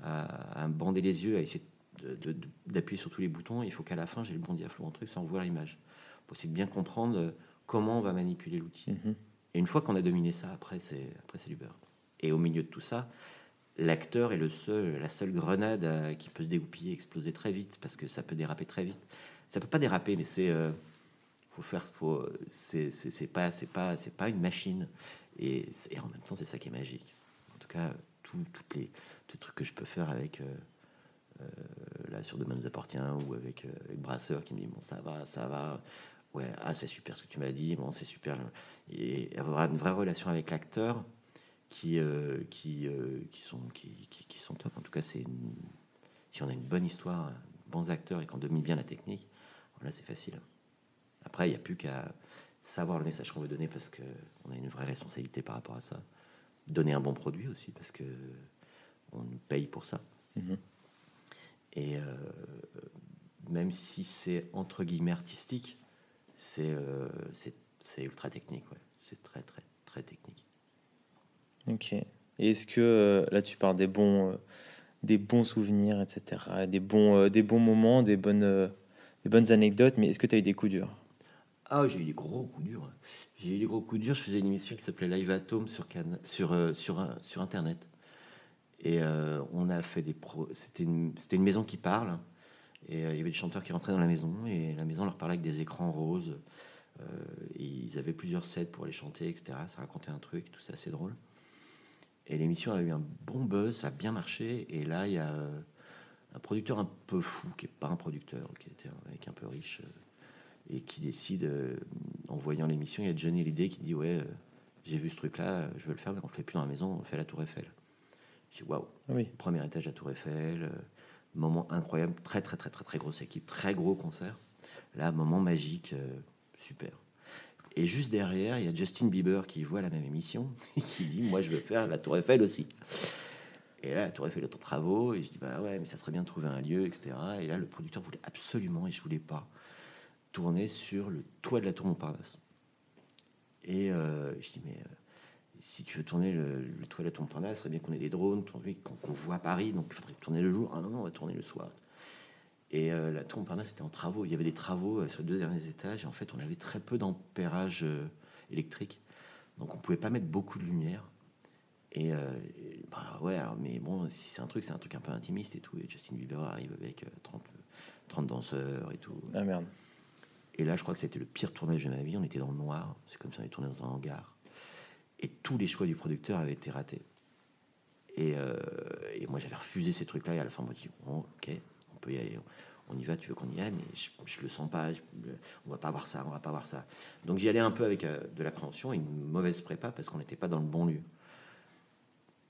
à- à me bander les yeux, à essayer d'appuyer sur tous les boutons. Il faut qu'à la fin j'ai le bon diaph, le bon truc, sans voir l'image. Pour essayer de bien comprendre euh, comment on va manipuler l'outil. mhm. Et une fois qu'on a dominé ça, après c'est après c'est du beurre. Et au milieu de tout ça, l'acteur est le seul, la seule grenade euh, qui peut se dégoupiller, exploser très vite parce que ça peut déraper très vite. Ça peut pas déraper, mais c'est euh, faut faire, faut c'est pas c'est pas c'est pas une machine. Et, en même temps, c'est ça qui est magique. En tout cas, tout, toutes les les trucs que je peux faire avec euh, euh, là sur Demain nous appartient ou avec, euh, Brasseur qui me dit bon ça va, ça va. Ouais, ah c'est super ce que tu m'as dit, bon c'est super. Et avoir une vraie relation avec l'acteur qui, euh, qui, qui, sont, qui, qui, sont top. En tout cas, c'est si on a une bonne histoire, bons acteurs et qu'on domine bien la technique, là c'est facile. Après, il n'y a plus qu'à savoir le message qu'on veut donner parce qu'on a une vraie responsabilité par rapport à ça. Donner un bon produit aussi parce que on nous paye pour ça. Mhm. Et euh, même si c'est entre guillemets artistique, c'est euh, ultra technique. Ouais. C'est très, très, très technique. Ok. Et est-ce que euh, là tu parles des bons, euh, des bons souvenirs, etc., des bons, des bons moments, des bonnes, des bonnes anecdotes, mais est-ce que tu as eu des coups durs? Ah, j'ai eu des gros coups durs. J'ai eu des gros coups durs. Je faisais une émission qui s'appelait Live Atom sur, Cana- sur, euh, sur, un- sur Internet. Et euh, on a fait des pro. C'était une, maison qui parle. Et euh, il y avait des chanteurs qui rentraient dans la maison. Et la maison leur parlait avec des écrans roses. Euh, ils avaient plusieurs sets pour aller chanter, etc. Ça racontait un truc, tout ça, assez drôle. Et l'émission a eu un bon buzz, ça a bien marché. Et là, il y a euh, un producteur un peu fou, qui n'est pas un producteur, qui était un un peu riche. Et qui décide, euh, en voyant l'émission, il y a Johnny Hallyday qui dit Ouais, euh, j'ai vu ce truc-là, je veux le faire, mais on le fait plus dans la maison, on fait à la Tour Eiffel. Je dis Waouh, Ah oui. premier étage à la Tour Eiffel, euh, moment incroyable, très, très, très, très, très grosse équipe, très gros concert. Là, moment magique, super. Et juste derrière, il y a Justin Bieber qui voit la même émission et qui dit Moi, je veux faire la Tour Eiffel aussi. Et là, la Tour Eiffel est en travaux. Et je dis Bah ouais, mais ça serait bien de trouver un lieu, etc. Et là, le producteur voulait absolument, et je voulais pas, tourner sur le toit de la Tour Montparnasse. Et euh, je dis Mais. euh, si tu veux tourner le, toit de la Tour Montparnasse, serait bien qu'on ait des drones, qu'on qu'on voit Paris, donc il faudrait tourner le jour. Ah non, non, on va tourner le soir. Et euh, la Tour Montparnasse était en travaux. Il y avait des travaux sur les deux derniers étages. Et en fait, on avait très peu d'ampérage électrique. Donc, on pouvait pas mettre beaucoup de lumière. Et, bah ouais, mais bon, si c'est un truc, c'est un truc un peu intimiste et tout. Et Justin Bieber arrive avec euh, 30, 30 danseurs et tout. Ah merde. Et là, je crois que c'était le pire tournage de ma vie. On était dans le noir. C'est comme si on avait tourné dans un hangar. Et tous les choix du producteur avaient été ratés. Et, euh, moi, j'avais refusé ces trucs-là. Et à la fin, moi, je dis bon, ok, on peut y aller. On y va, tu veux qu'on y aille, mais je, je le sens pas. on va pas voir ça, on va pas voir ça. Donc j'y allais un peu avec euh, de l'appréhension et une mauvaise prépa parce qu'on n'était pas dans le bon lieu.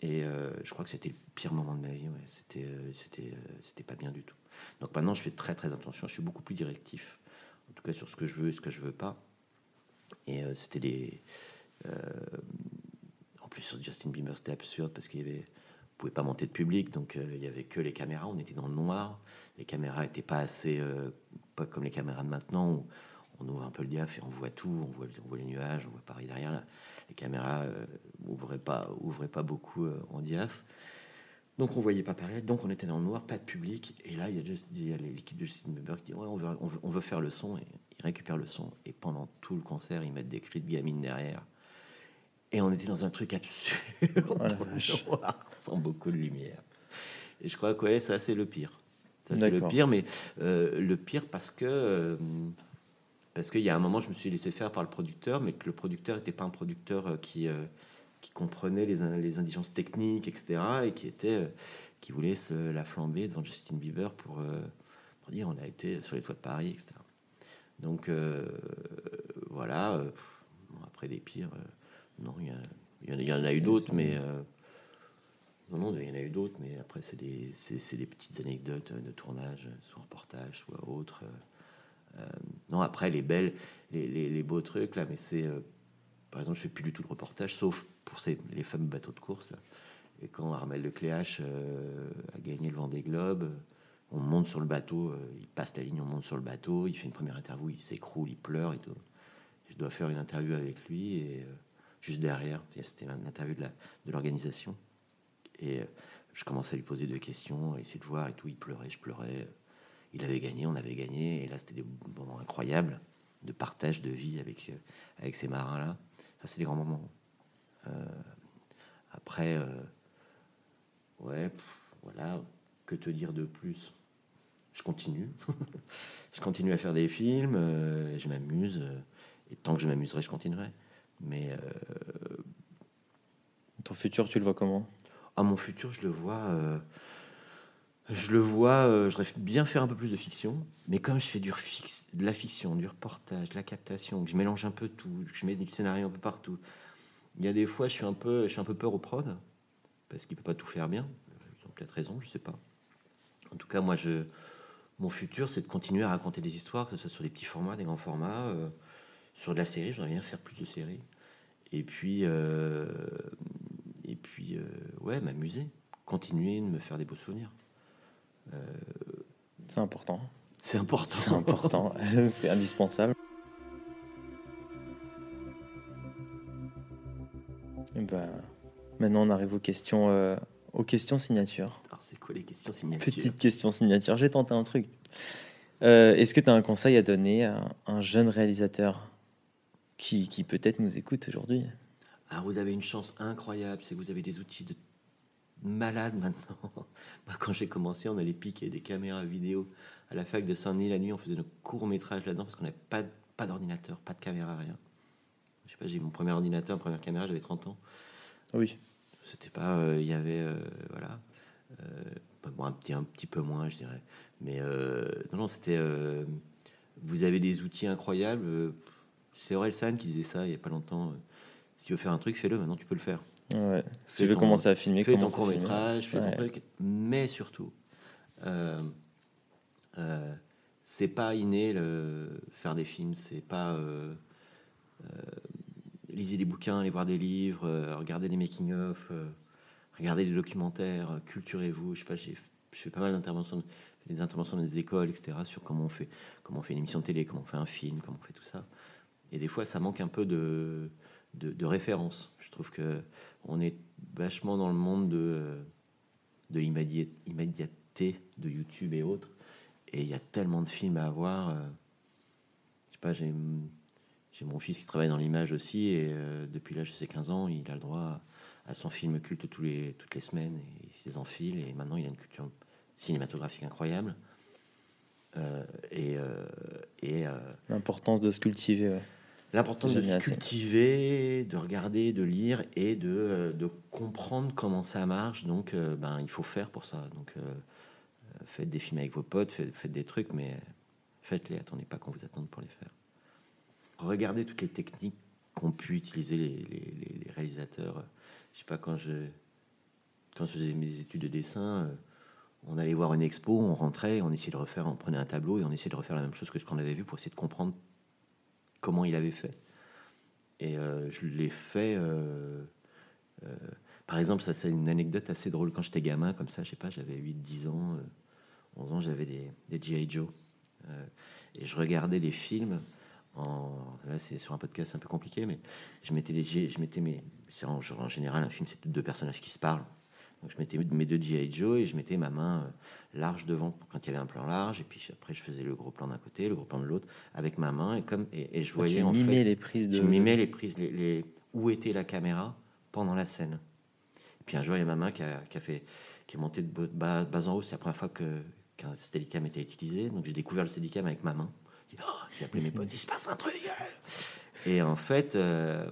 Et euh, je crois que c'était le pire moment de ma vie. Ouais. C'était, c'était, c'était pas bien du tout. Donc maintenant, je fais très très attention. Je suis beaucoup plus directif, tout cas sur ce que je veux et ce que je veux pas. Et euh, c'était des. euh, en plus, sur Justin Bieber, c'était absurde parce qu'il y avait. On pouvait pas monter de public, donc euh, il y avait que les caméras. On était dans le noir. Les caméras étaient pas assez. pas comme les caméras de maintenant où on ouvre un peu le diaph et on voit tout. On voit, on voit les nuages, on voit Paris derrière. Là. Les caméras ouvraient pas, ouvraient pas beaucoup en diaph. Donc on voyait pas Paris, donc on était dans le noir, pas de public. Et là, il y a, juste- il y a l'équipe de Justin Bieber qui dit ouais, on, veut, on, veut, on veut faire le son. Et ils récupèrent le son. Et pendant tout le concert, ils mettent des cris de gamine derrière. Et on était dans un truc absurde, Oh noir, sans beaucoup de lumière. Et je crois que ouais, ça c'est le pire. Ça c'est le pire, mais euh, le pire parce que euh, parce qu'il y a un moment, je me suis laissé faire par le producteur, mais que le producteur n'était pas un producteur euh, qui euh, qui comprenait les, les indigences techniques, etc., et qui était euh, qui voulait se la flamber devant Justin Bieber pour, euh, pour dire on a été sur les toits de Paris, etc. Donc euh, voilà. après des pires, non, il y, en a- en eu d'autres, mais non, non, il y en a eu d'autres, mais après c'est des c'est des petites anecdotes de tournage, soit reportage, soit autre. non, après les belles, les, les- les beaux trucs là, mais c'est euh, par exemple, je fais plus du tout de reportage, sauf pour les fameux bateaux de course. Et quand Armel Lecléache euh, a gagné le Vendée Globe, euh, on monte sur le bateau, euh, il passe la ligne, on monte sur le bateau, il fait une première interview, il s'écroule, il pleure et tout. Je dois faire une interview avec lui et euh, juste derrière, c'était une interview de l'organisation. Et je commençais à lui poser des questions, à essayer de voir et tout. Il pleurait, je pleurais. Il avait gagné, on avait gagné. Et là, c'était des moments incroyables de partage de vie avec ces marins-là. Ça, c'est des grands moments. Euh, après, euh, ouais, pff, voilà, que te dire de plus? Je continue. je continue à faire des films, euh, je m'amuse. euh, et tant que je m'amuserai, je continuerai. Mais euh, Ton futur, tu le vois comment? À mon futur, je le vois. Je le vois. euh, je voudrais bien faire un peu plus de fiction, mais comme je fais de la fiction, du reportage, de la captation, que je mélange un peu tout, que je mets du scénario un peu partout. Il y a des fois, je suis un peu, je suis un peu peur au prod parce qu'il peut pas tout faire bien. Ils ont peut-être raison, je sais pas. En tout cas, moi, mon futur, c'est de continuer à raconter des histoires, que ce soit sur des petits formats, des grands formats, euh, sur de la série. J'aimerais bien faire plus de séries. Et puis, euh, et puis, euh, ouais, m'amuser, continuer de me faire des beaux souvenirs. C'est important. C'est important. C'est important. c'est indispensable. Et ben, maintenant, on arrive aux questions, euh, aux questions signatures. Alors, c'est quoi les questions signatures? Petite question signature. J'ai tenté un truc. Euh, Est-ce que tu as un conseil à donner à un jeune réalisateur qui, qui peut-être nous écoute aujourd'hui? Alors, vous avez une chance incroyable, c'est que vous avez des outils de malade maintenant. Moi, quand j'ai commencé, on allait piquer des caméras vidéo à la fac de Saint-Denis la nuit, on faisait nos courts-métrages là-dedans parce qu'on n'avait pas, pas d'ordinateur, pas de caméra, rien. Je sais pas, j'ai eu mon premier ordinateur, ma première caméra, j'avais 30 ans. Oui. C'était pas, euh, il y avait, euh, voilà, euh, bon, un petit, un petit peu moins, je dirais. Mais non, non, c'était, vous avez des outils incroyables. C'est Aurel San qui disait ça il y a pas longtemps. si tu veux faire un truc, fais-le. Maintenant, tu peux le faire. Ouais. Si tu veux ton- commencer à filmer, fais ton court métrage, fais Ouais. ton truc, mais surtout, euh, euh, c'est pas inné le faire des films, c'est pas euh, euh, lisez des bouquins, allez voir des livres, euh, regardez des making of, regardez des documentaires, culturez-vous. Je sais pas, j'ai je fais pas mal d'interventions, des interventions dans des écoles, etc. sur comment on fait, comment on fait une émission de télé, comment on fait un film, comment on fait tout ça. Et des fois, ça manque un peu de de, de référence. Trouve que on est vachement dans le monde de de l'immédiat- immédiateté de YouTube et autres. Et il y a tellement de films à avoir. euh, je sais pas, j'ai j'ai mon fils qui travaille dans l'image aussi, et euh, depuis l'âge de ses 15 ans, il a le droit à son film culte tous les, toutes les semaines, et il les enfile, et maintenant il a une culture cinématographique incroyable. Euh, et et L'importance de se cultiver. L'important de se cultiver, de regarder, de lire et de, euh, de comprendre comment ça marche. Donc, euh, ben, il faut faire pour ça. Donc, euh, faites des films avec vos potes, faites, faites des trucs, mais faites-les. Attendez pas qu'on vous attende pour les faire. Regardez toutes les techniques qu'ont pu utiliser les, les- les- réalisateurs. Je sais pas quand je quand je faisais mes études de dessin. on allait voir une expo, on rentrait, on essayait de refaire, on prenait un tableau et on essayait de refaire la même chose que ce qu'on avait vu pour essayer de comprendre comment il avait fait. Et euh, je l'ai fait. euh, euh, par exemple, ça c'est une anecdote assez drôle. Quand j'étais gamin, comme ça, je sais pas, j'avais 8-10 ans, euh, 11 ans, j'avais des, des G.I. Joe. Et je regardais les films. En, là, c'est sur un podcast un peu compliqué, mais je mettais les je mettais mes, en général un film, c'est deux personnages qui se parlent. Donc je mettais mes deux G.I. Joe et je mettais ma main euh, large devant quand il y avait un plan large, et puis après je faisais le gros plan d'un côté, le gros plan de l'autre, avec ma main, et comme et, et je voyais tu en mimais fait, les prises de. je mimais les prises, les, les- où était la caméra pendant la scène. Et puis un jour, il y a ma main qui a, qui a fait, qui est montée de bas, bas en haut. C'est la première fois que qu'un Steadicam était utilisé. Donc j'ai découvert le Steadicam avec ma main. J'ai Oh, appelé mes potes, il se passe un truc. Et en fait, euh,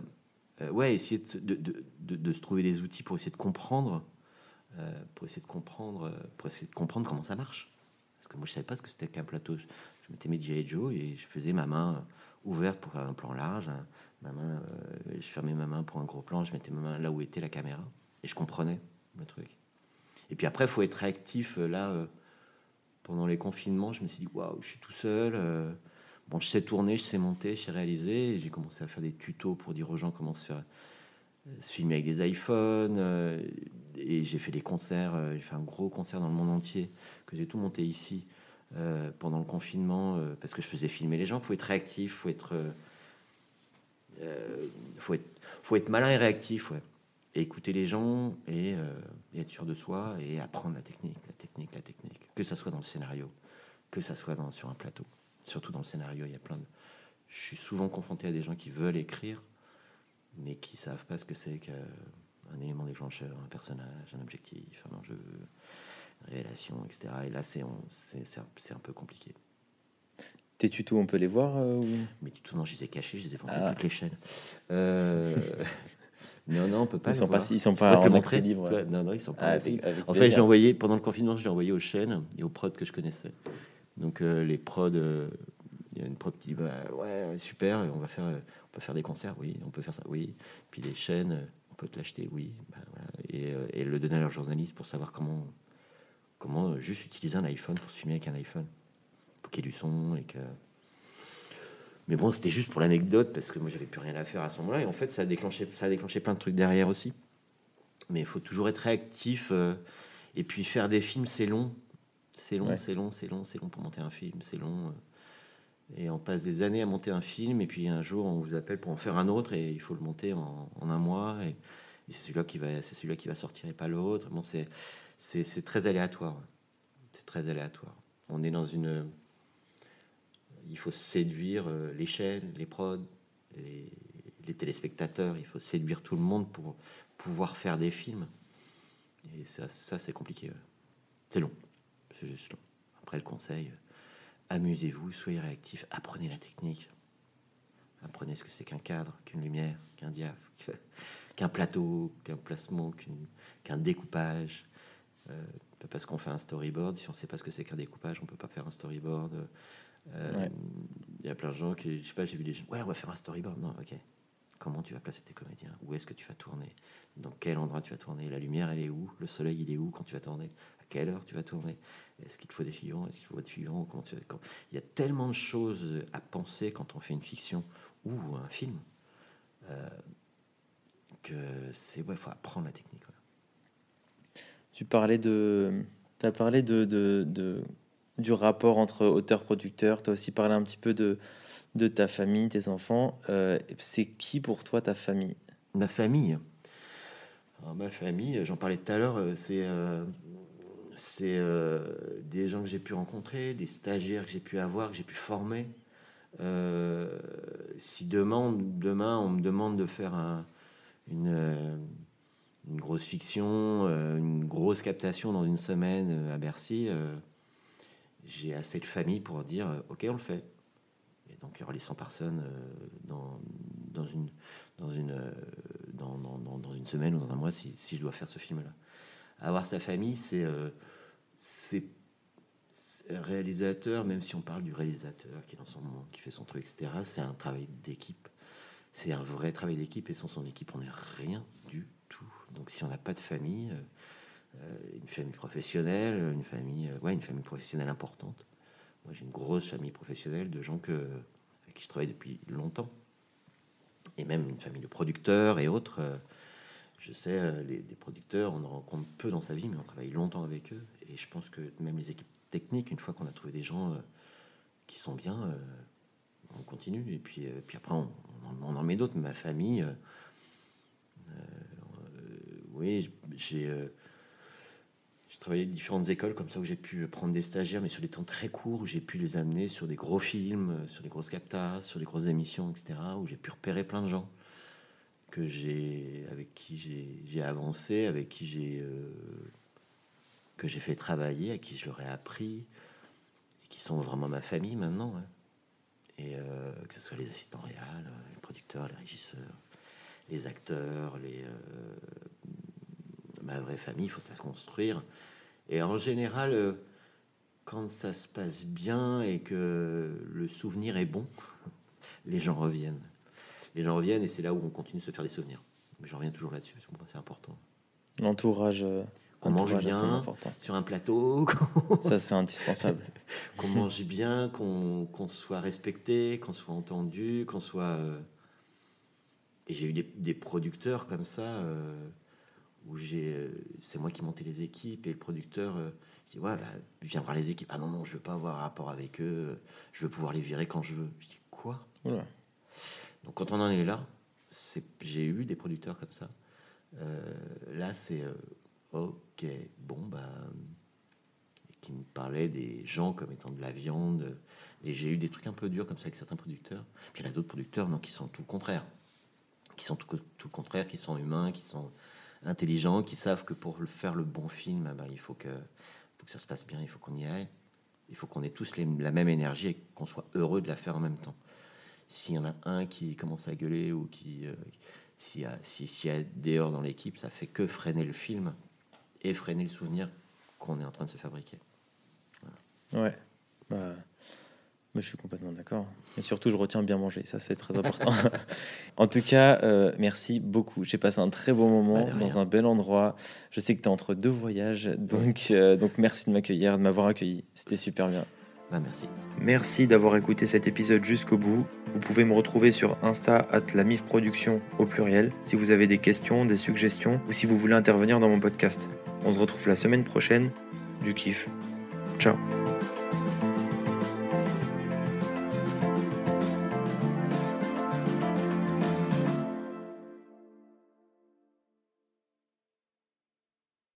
euh, ouais, essayer de, se- de, de- se trouver des outils pour essayer de comprendre, pour essayer de comprendre, euh, pour essayer de comprendre comment ça marche. Parce que moi, je savais pas ce que c'était qu'un plateau. Je, mettais mes G.I. Joe et je faisais ma main ouverte pour faire un plan large. un- ma main, euh, je fermais ma main pour un gros plan. Je mettais ma main là où était la caméra et je comprenais le truc. Et puis après, faut être réactif. euh, Là, euh, pendant les confinements, je me suis dit waouh, je suis tout seul. euh, bon, je sais tourner, je sais monter, je sais réaliser. J'ai commencé à faire des tutos pour dire aux gens comment se faire euh, se filmer avec des iPhones. euh, et j'ai fait des concerts. euh, j'ai fait un gros concert dans le monde entier que j'ai tout monté ici euh, pendant le confinement euh, parce que je faisais filmer les gens. Il faut être réactif, faut être, euh, euh, faut être, faut être malin et réactif, ouais. Écouter les gens et, euh, être sûr de soi et apprendre la technique, la technique, la technique. Que ça soit dans le scénario, que ça soit sur un plateau. Surtout dans le scénario, il y a plein de. Je suis souvent confronté à des gens qui veulent écrire, mais qui savent pas ce que c'est qu'un élément déclencheur, un personnage, un objectif, un enjeu, une relation, etc. Et là, c'est un, un peu compliqué. Tes tutos, on peut les voir euh, ou- tout, non, je les ai cachés, je les ai vendus Ah. toutes les chaînes. Euh, non, non, on peut pas. Ils sont pas, ils sont pas en accès libre. tu vois. Non, non, ils sont pas Ah, en avec- accès libre. avec En fait, je l'ai envoyé pendant le confinement, je l'ai envoyé aux chaînes et aux prods que je connaissais. Donc euh, les prods, euh, il y a une prod qui dit bah, ouais super, on va faire, on peut faire des concerts, oui, on peut faire ça, oui. Puis les chaînes, euh, on peut te l'acheter, oui. Bah, voilà. et, euh, et le donner à leurs journalistes pour savoir comment, comment euh, juste utiliser un iPhone pour se filmer avec un iPhone, pour qu'il y ait du son et que. Mais bon, c'était juste pour l'anecdote parce que moi j'avais plus rien à faire à ce moment-là et en fait ça a déclenché, ça a déclenché plein de trucs derrière aussi. Mais il faut toujours être réactif euh, et puis faire des films, c'est long. C'est long, Ouais. c'est long, c'est long, c'est long pour monter un film, c'est long. euh. Et on passe des années à monter un film, et puis un jour on vous appelle pour en faire un autre, et il faut le monter en, un mois, et, c'est celui-là qui va, sortir et pas l'autre. Bon, c'est, très aléatoire. C'est très aléatoire. On est dans une, il faut séduire euh, les chaînes, les prods, les, les téléspectateurs. Il faut séduire tout le monde pour pouvoir faire des films. Et ça, ça c'est compliqué. C'est long. C'est juste long. Après, le conseil, amusez-vous, soyez réactifs, apprenez la technique. Apprenez ce que c'est qu'un cadre, qu'une lumière, qu'un diaph, qu'un plateau, qu'un placement, qu'un découpage. Euh, parce qu'on fait un storyboard, si on ne sait pas ce que c'est qu'un découpage, on ne peut pas faire un storyboard. Euh, Il Ouais. y a plein de gens qui, je sais pas, j'ai vu des gens, ouais, on va faire un storyboard. Non, ok. Comment tu vas placer tes comédiens? Où est-ce que tu vas tourner? Dans quel endroit tu vas tourner, la lumière elle est où, le soleil il est où quand tu vas tourner, à quelle heure tu vas tourner, est-ce qu'il te faut des figurants, est-ce qu'il faut des figurants, Il y a tellement de choses à penser quand on fait une fiction ou un film euh, que c'est ouais, faut apprendre la technique. Tu parlais de. As parlé de- du rapport entre auteur-producteur. Tu as aussi parlé un petit peu de, de ta famille, tes enfants. Euh, c'est qui pour toi ta famille? Ma famille. Alors, ma famille, j'en parlais tout à l'heure, euh, c'est euh, des gens que j'ai pu rencontrer, des stagiaires que j'ai pu avoir, que j'ai pu former. Si demain, on me demande de faire un- une, une grosse fiction, une grosse captation dans une semaine à Bercy, j'ai assez de famille pour dire OK, on le fait. Donc, il y aura les 100 personnes dans, une, semaine ou dans un mois si, je dois faire ce film-là. Avoir sa famille, c'est euh, c'est réalisateur, même si on parle du réalisateur qui est dans son monde, qui fait son truc, etc., c'est un travail d'équipe. C'est un vrai travail d'équipe et sans son équipe, on n'est rien du tout. Donc si on n'a pas de famille, euh, euh, une famille professionnelle, une famille, ouais, une famille professionnelle importante. Moi, j'ai une grosse famille professionnelle de gens que, avec qui je travaille depuis longtemps et même une famille de producteurs et autres. Je sais, les, des producteurs, on en rencontre peu dans sa vie, mais on travaille longtemps avec eux. Et je pense que même les équipes techniques, une fois qu'on a trouvé des gens euh, qui sont bien, euh, on continue. Et puis, euh, puis après, on, en- met d'autres. Ma famille, oui, j'ai travaillé à différentes écoles comme ça où j'ai pu prendre des stagiaires, mais sur des temps très courts, où j'ai pu les amener sur des gros films, euh, sur des grosses captas, sur des grosses émissions, etc., où j'ai pu repérer plein de gens que j'ai, avec qui j'ai, avancé, avec qui j'ai, euh, j'ai fait travailler, à qui je leur ai appris, et qui sont vraiment ma famille maintenant. hein. Et euh, que ce soit les assistants réels, les producteurs, les régisseurs, les acteurs, les, ma vraie famille, il faut se la construire. Et en général, euh, quand ça se passe bien et que le souvenir est bon, les gens reviennent. Les gens reviennent et c'est là où on continue de se faire des souvenirs. Mais je reviens toujours là-dessus, parce que pour moi, c'est important. L'entourage. euh, Qu'on mange bien. Sur un plateau, Ça, c'est indispensable. qu'on mange bien, qu'on qu'on soit respecté, qu'on soit entendu, qu'on soit. euh, Et j'ai eu des, des producteurs comme ça euh, où j'ai, euh, c'est moi qui montais les équipes et le producteur. euh, je dis ouais, bah, viens voir les équipes. Ah non non, je veux pas avoir rapport avec eux. Je veux pouvoir les virer quand je veux. Je dis quoi? Donc quand on en est là, c'est, j'ai eu des producteurs comme ça. Euh, là, c'est euh, ok, bon, bah, qui me parlaient des gens comme étant de la viande. Et j'ai eu des trucs un peu durs comme ça avec certains producteurs. Puis il y en a d'autres producteurs non, qui sont tout le contraire. Qui sont tout, tout le contraire, qui sont humains, qui sont intelligents, qui savent que pour faire le bon film, ah ben, il faut que, ça se passe bien, il faut qu'on y aille. Il faut qu'on ait tous la même énergie et qu'on soit heureux de la faire en même temps s'il y en a un qui commence à gueuler ou qui euh, s'il y a si- s'il y des dans l'équipe, ça fait que freiner le film et freiner le souvenir qu'on est en train de se fabriquer. Ouais. Bah, mais je suis complètement d'accord. Et surtout, je retiens bien manger. Ça, c'est très important. en tout cas, euh, merci beaucoup. J'ai passé un très bon moment Bah, dans un bel endroit. Je sais que tu es entre deux voyages. Donc, euh, donc merci de m'accueillir, de m'avoir accueilli. C'était super bien. Bah, merci. Merci d'avoir écouté cet épisode jusqu'au bout. Vous pouvez me retrouver sur Insta at la MIF Production au pluriel si vous avez des questions, des suggestions ou si vous voulez intervenir dans mon podcast. On se retrouve la semaine prochaine. Du kiff. Ciao.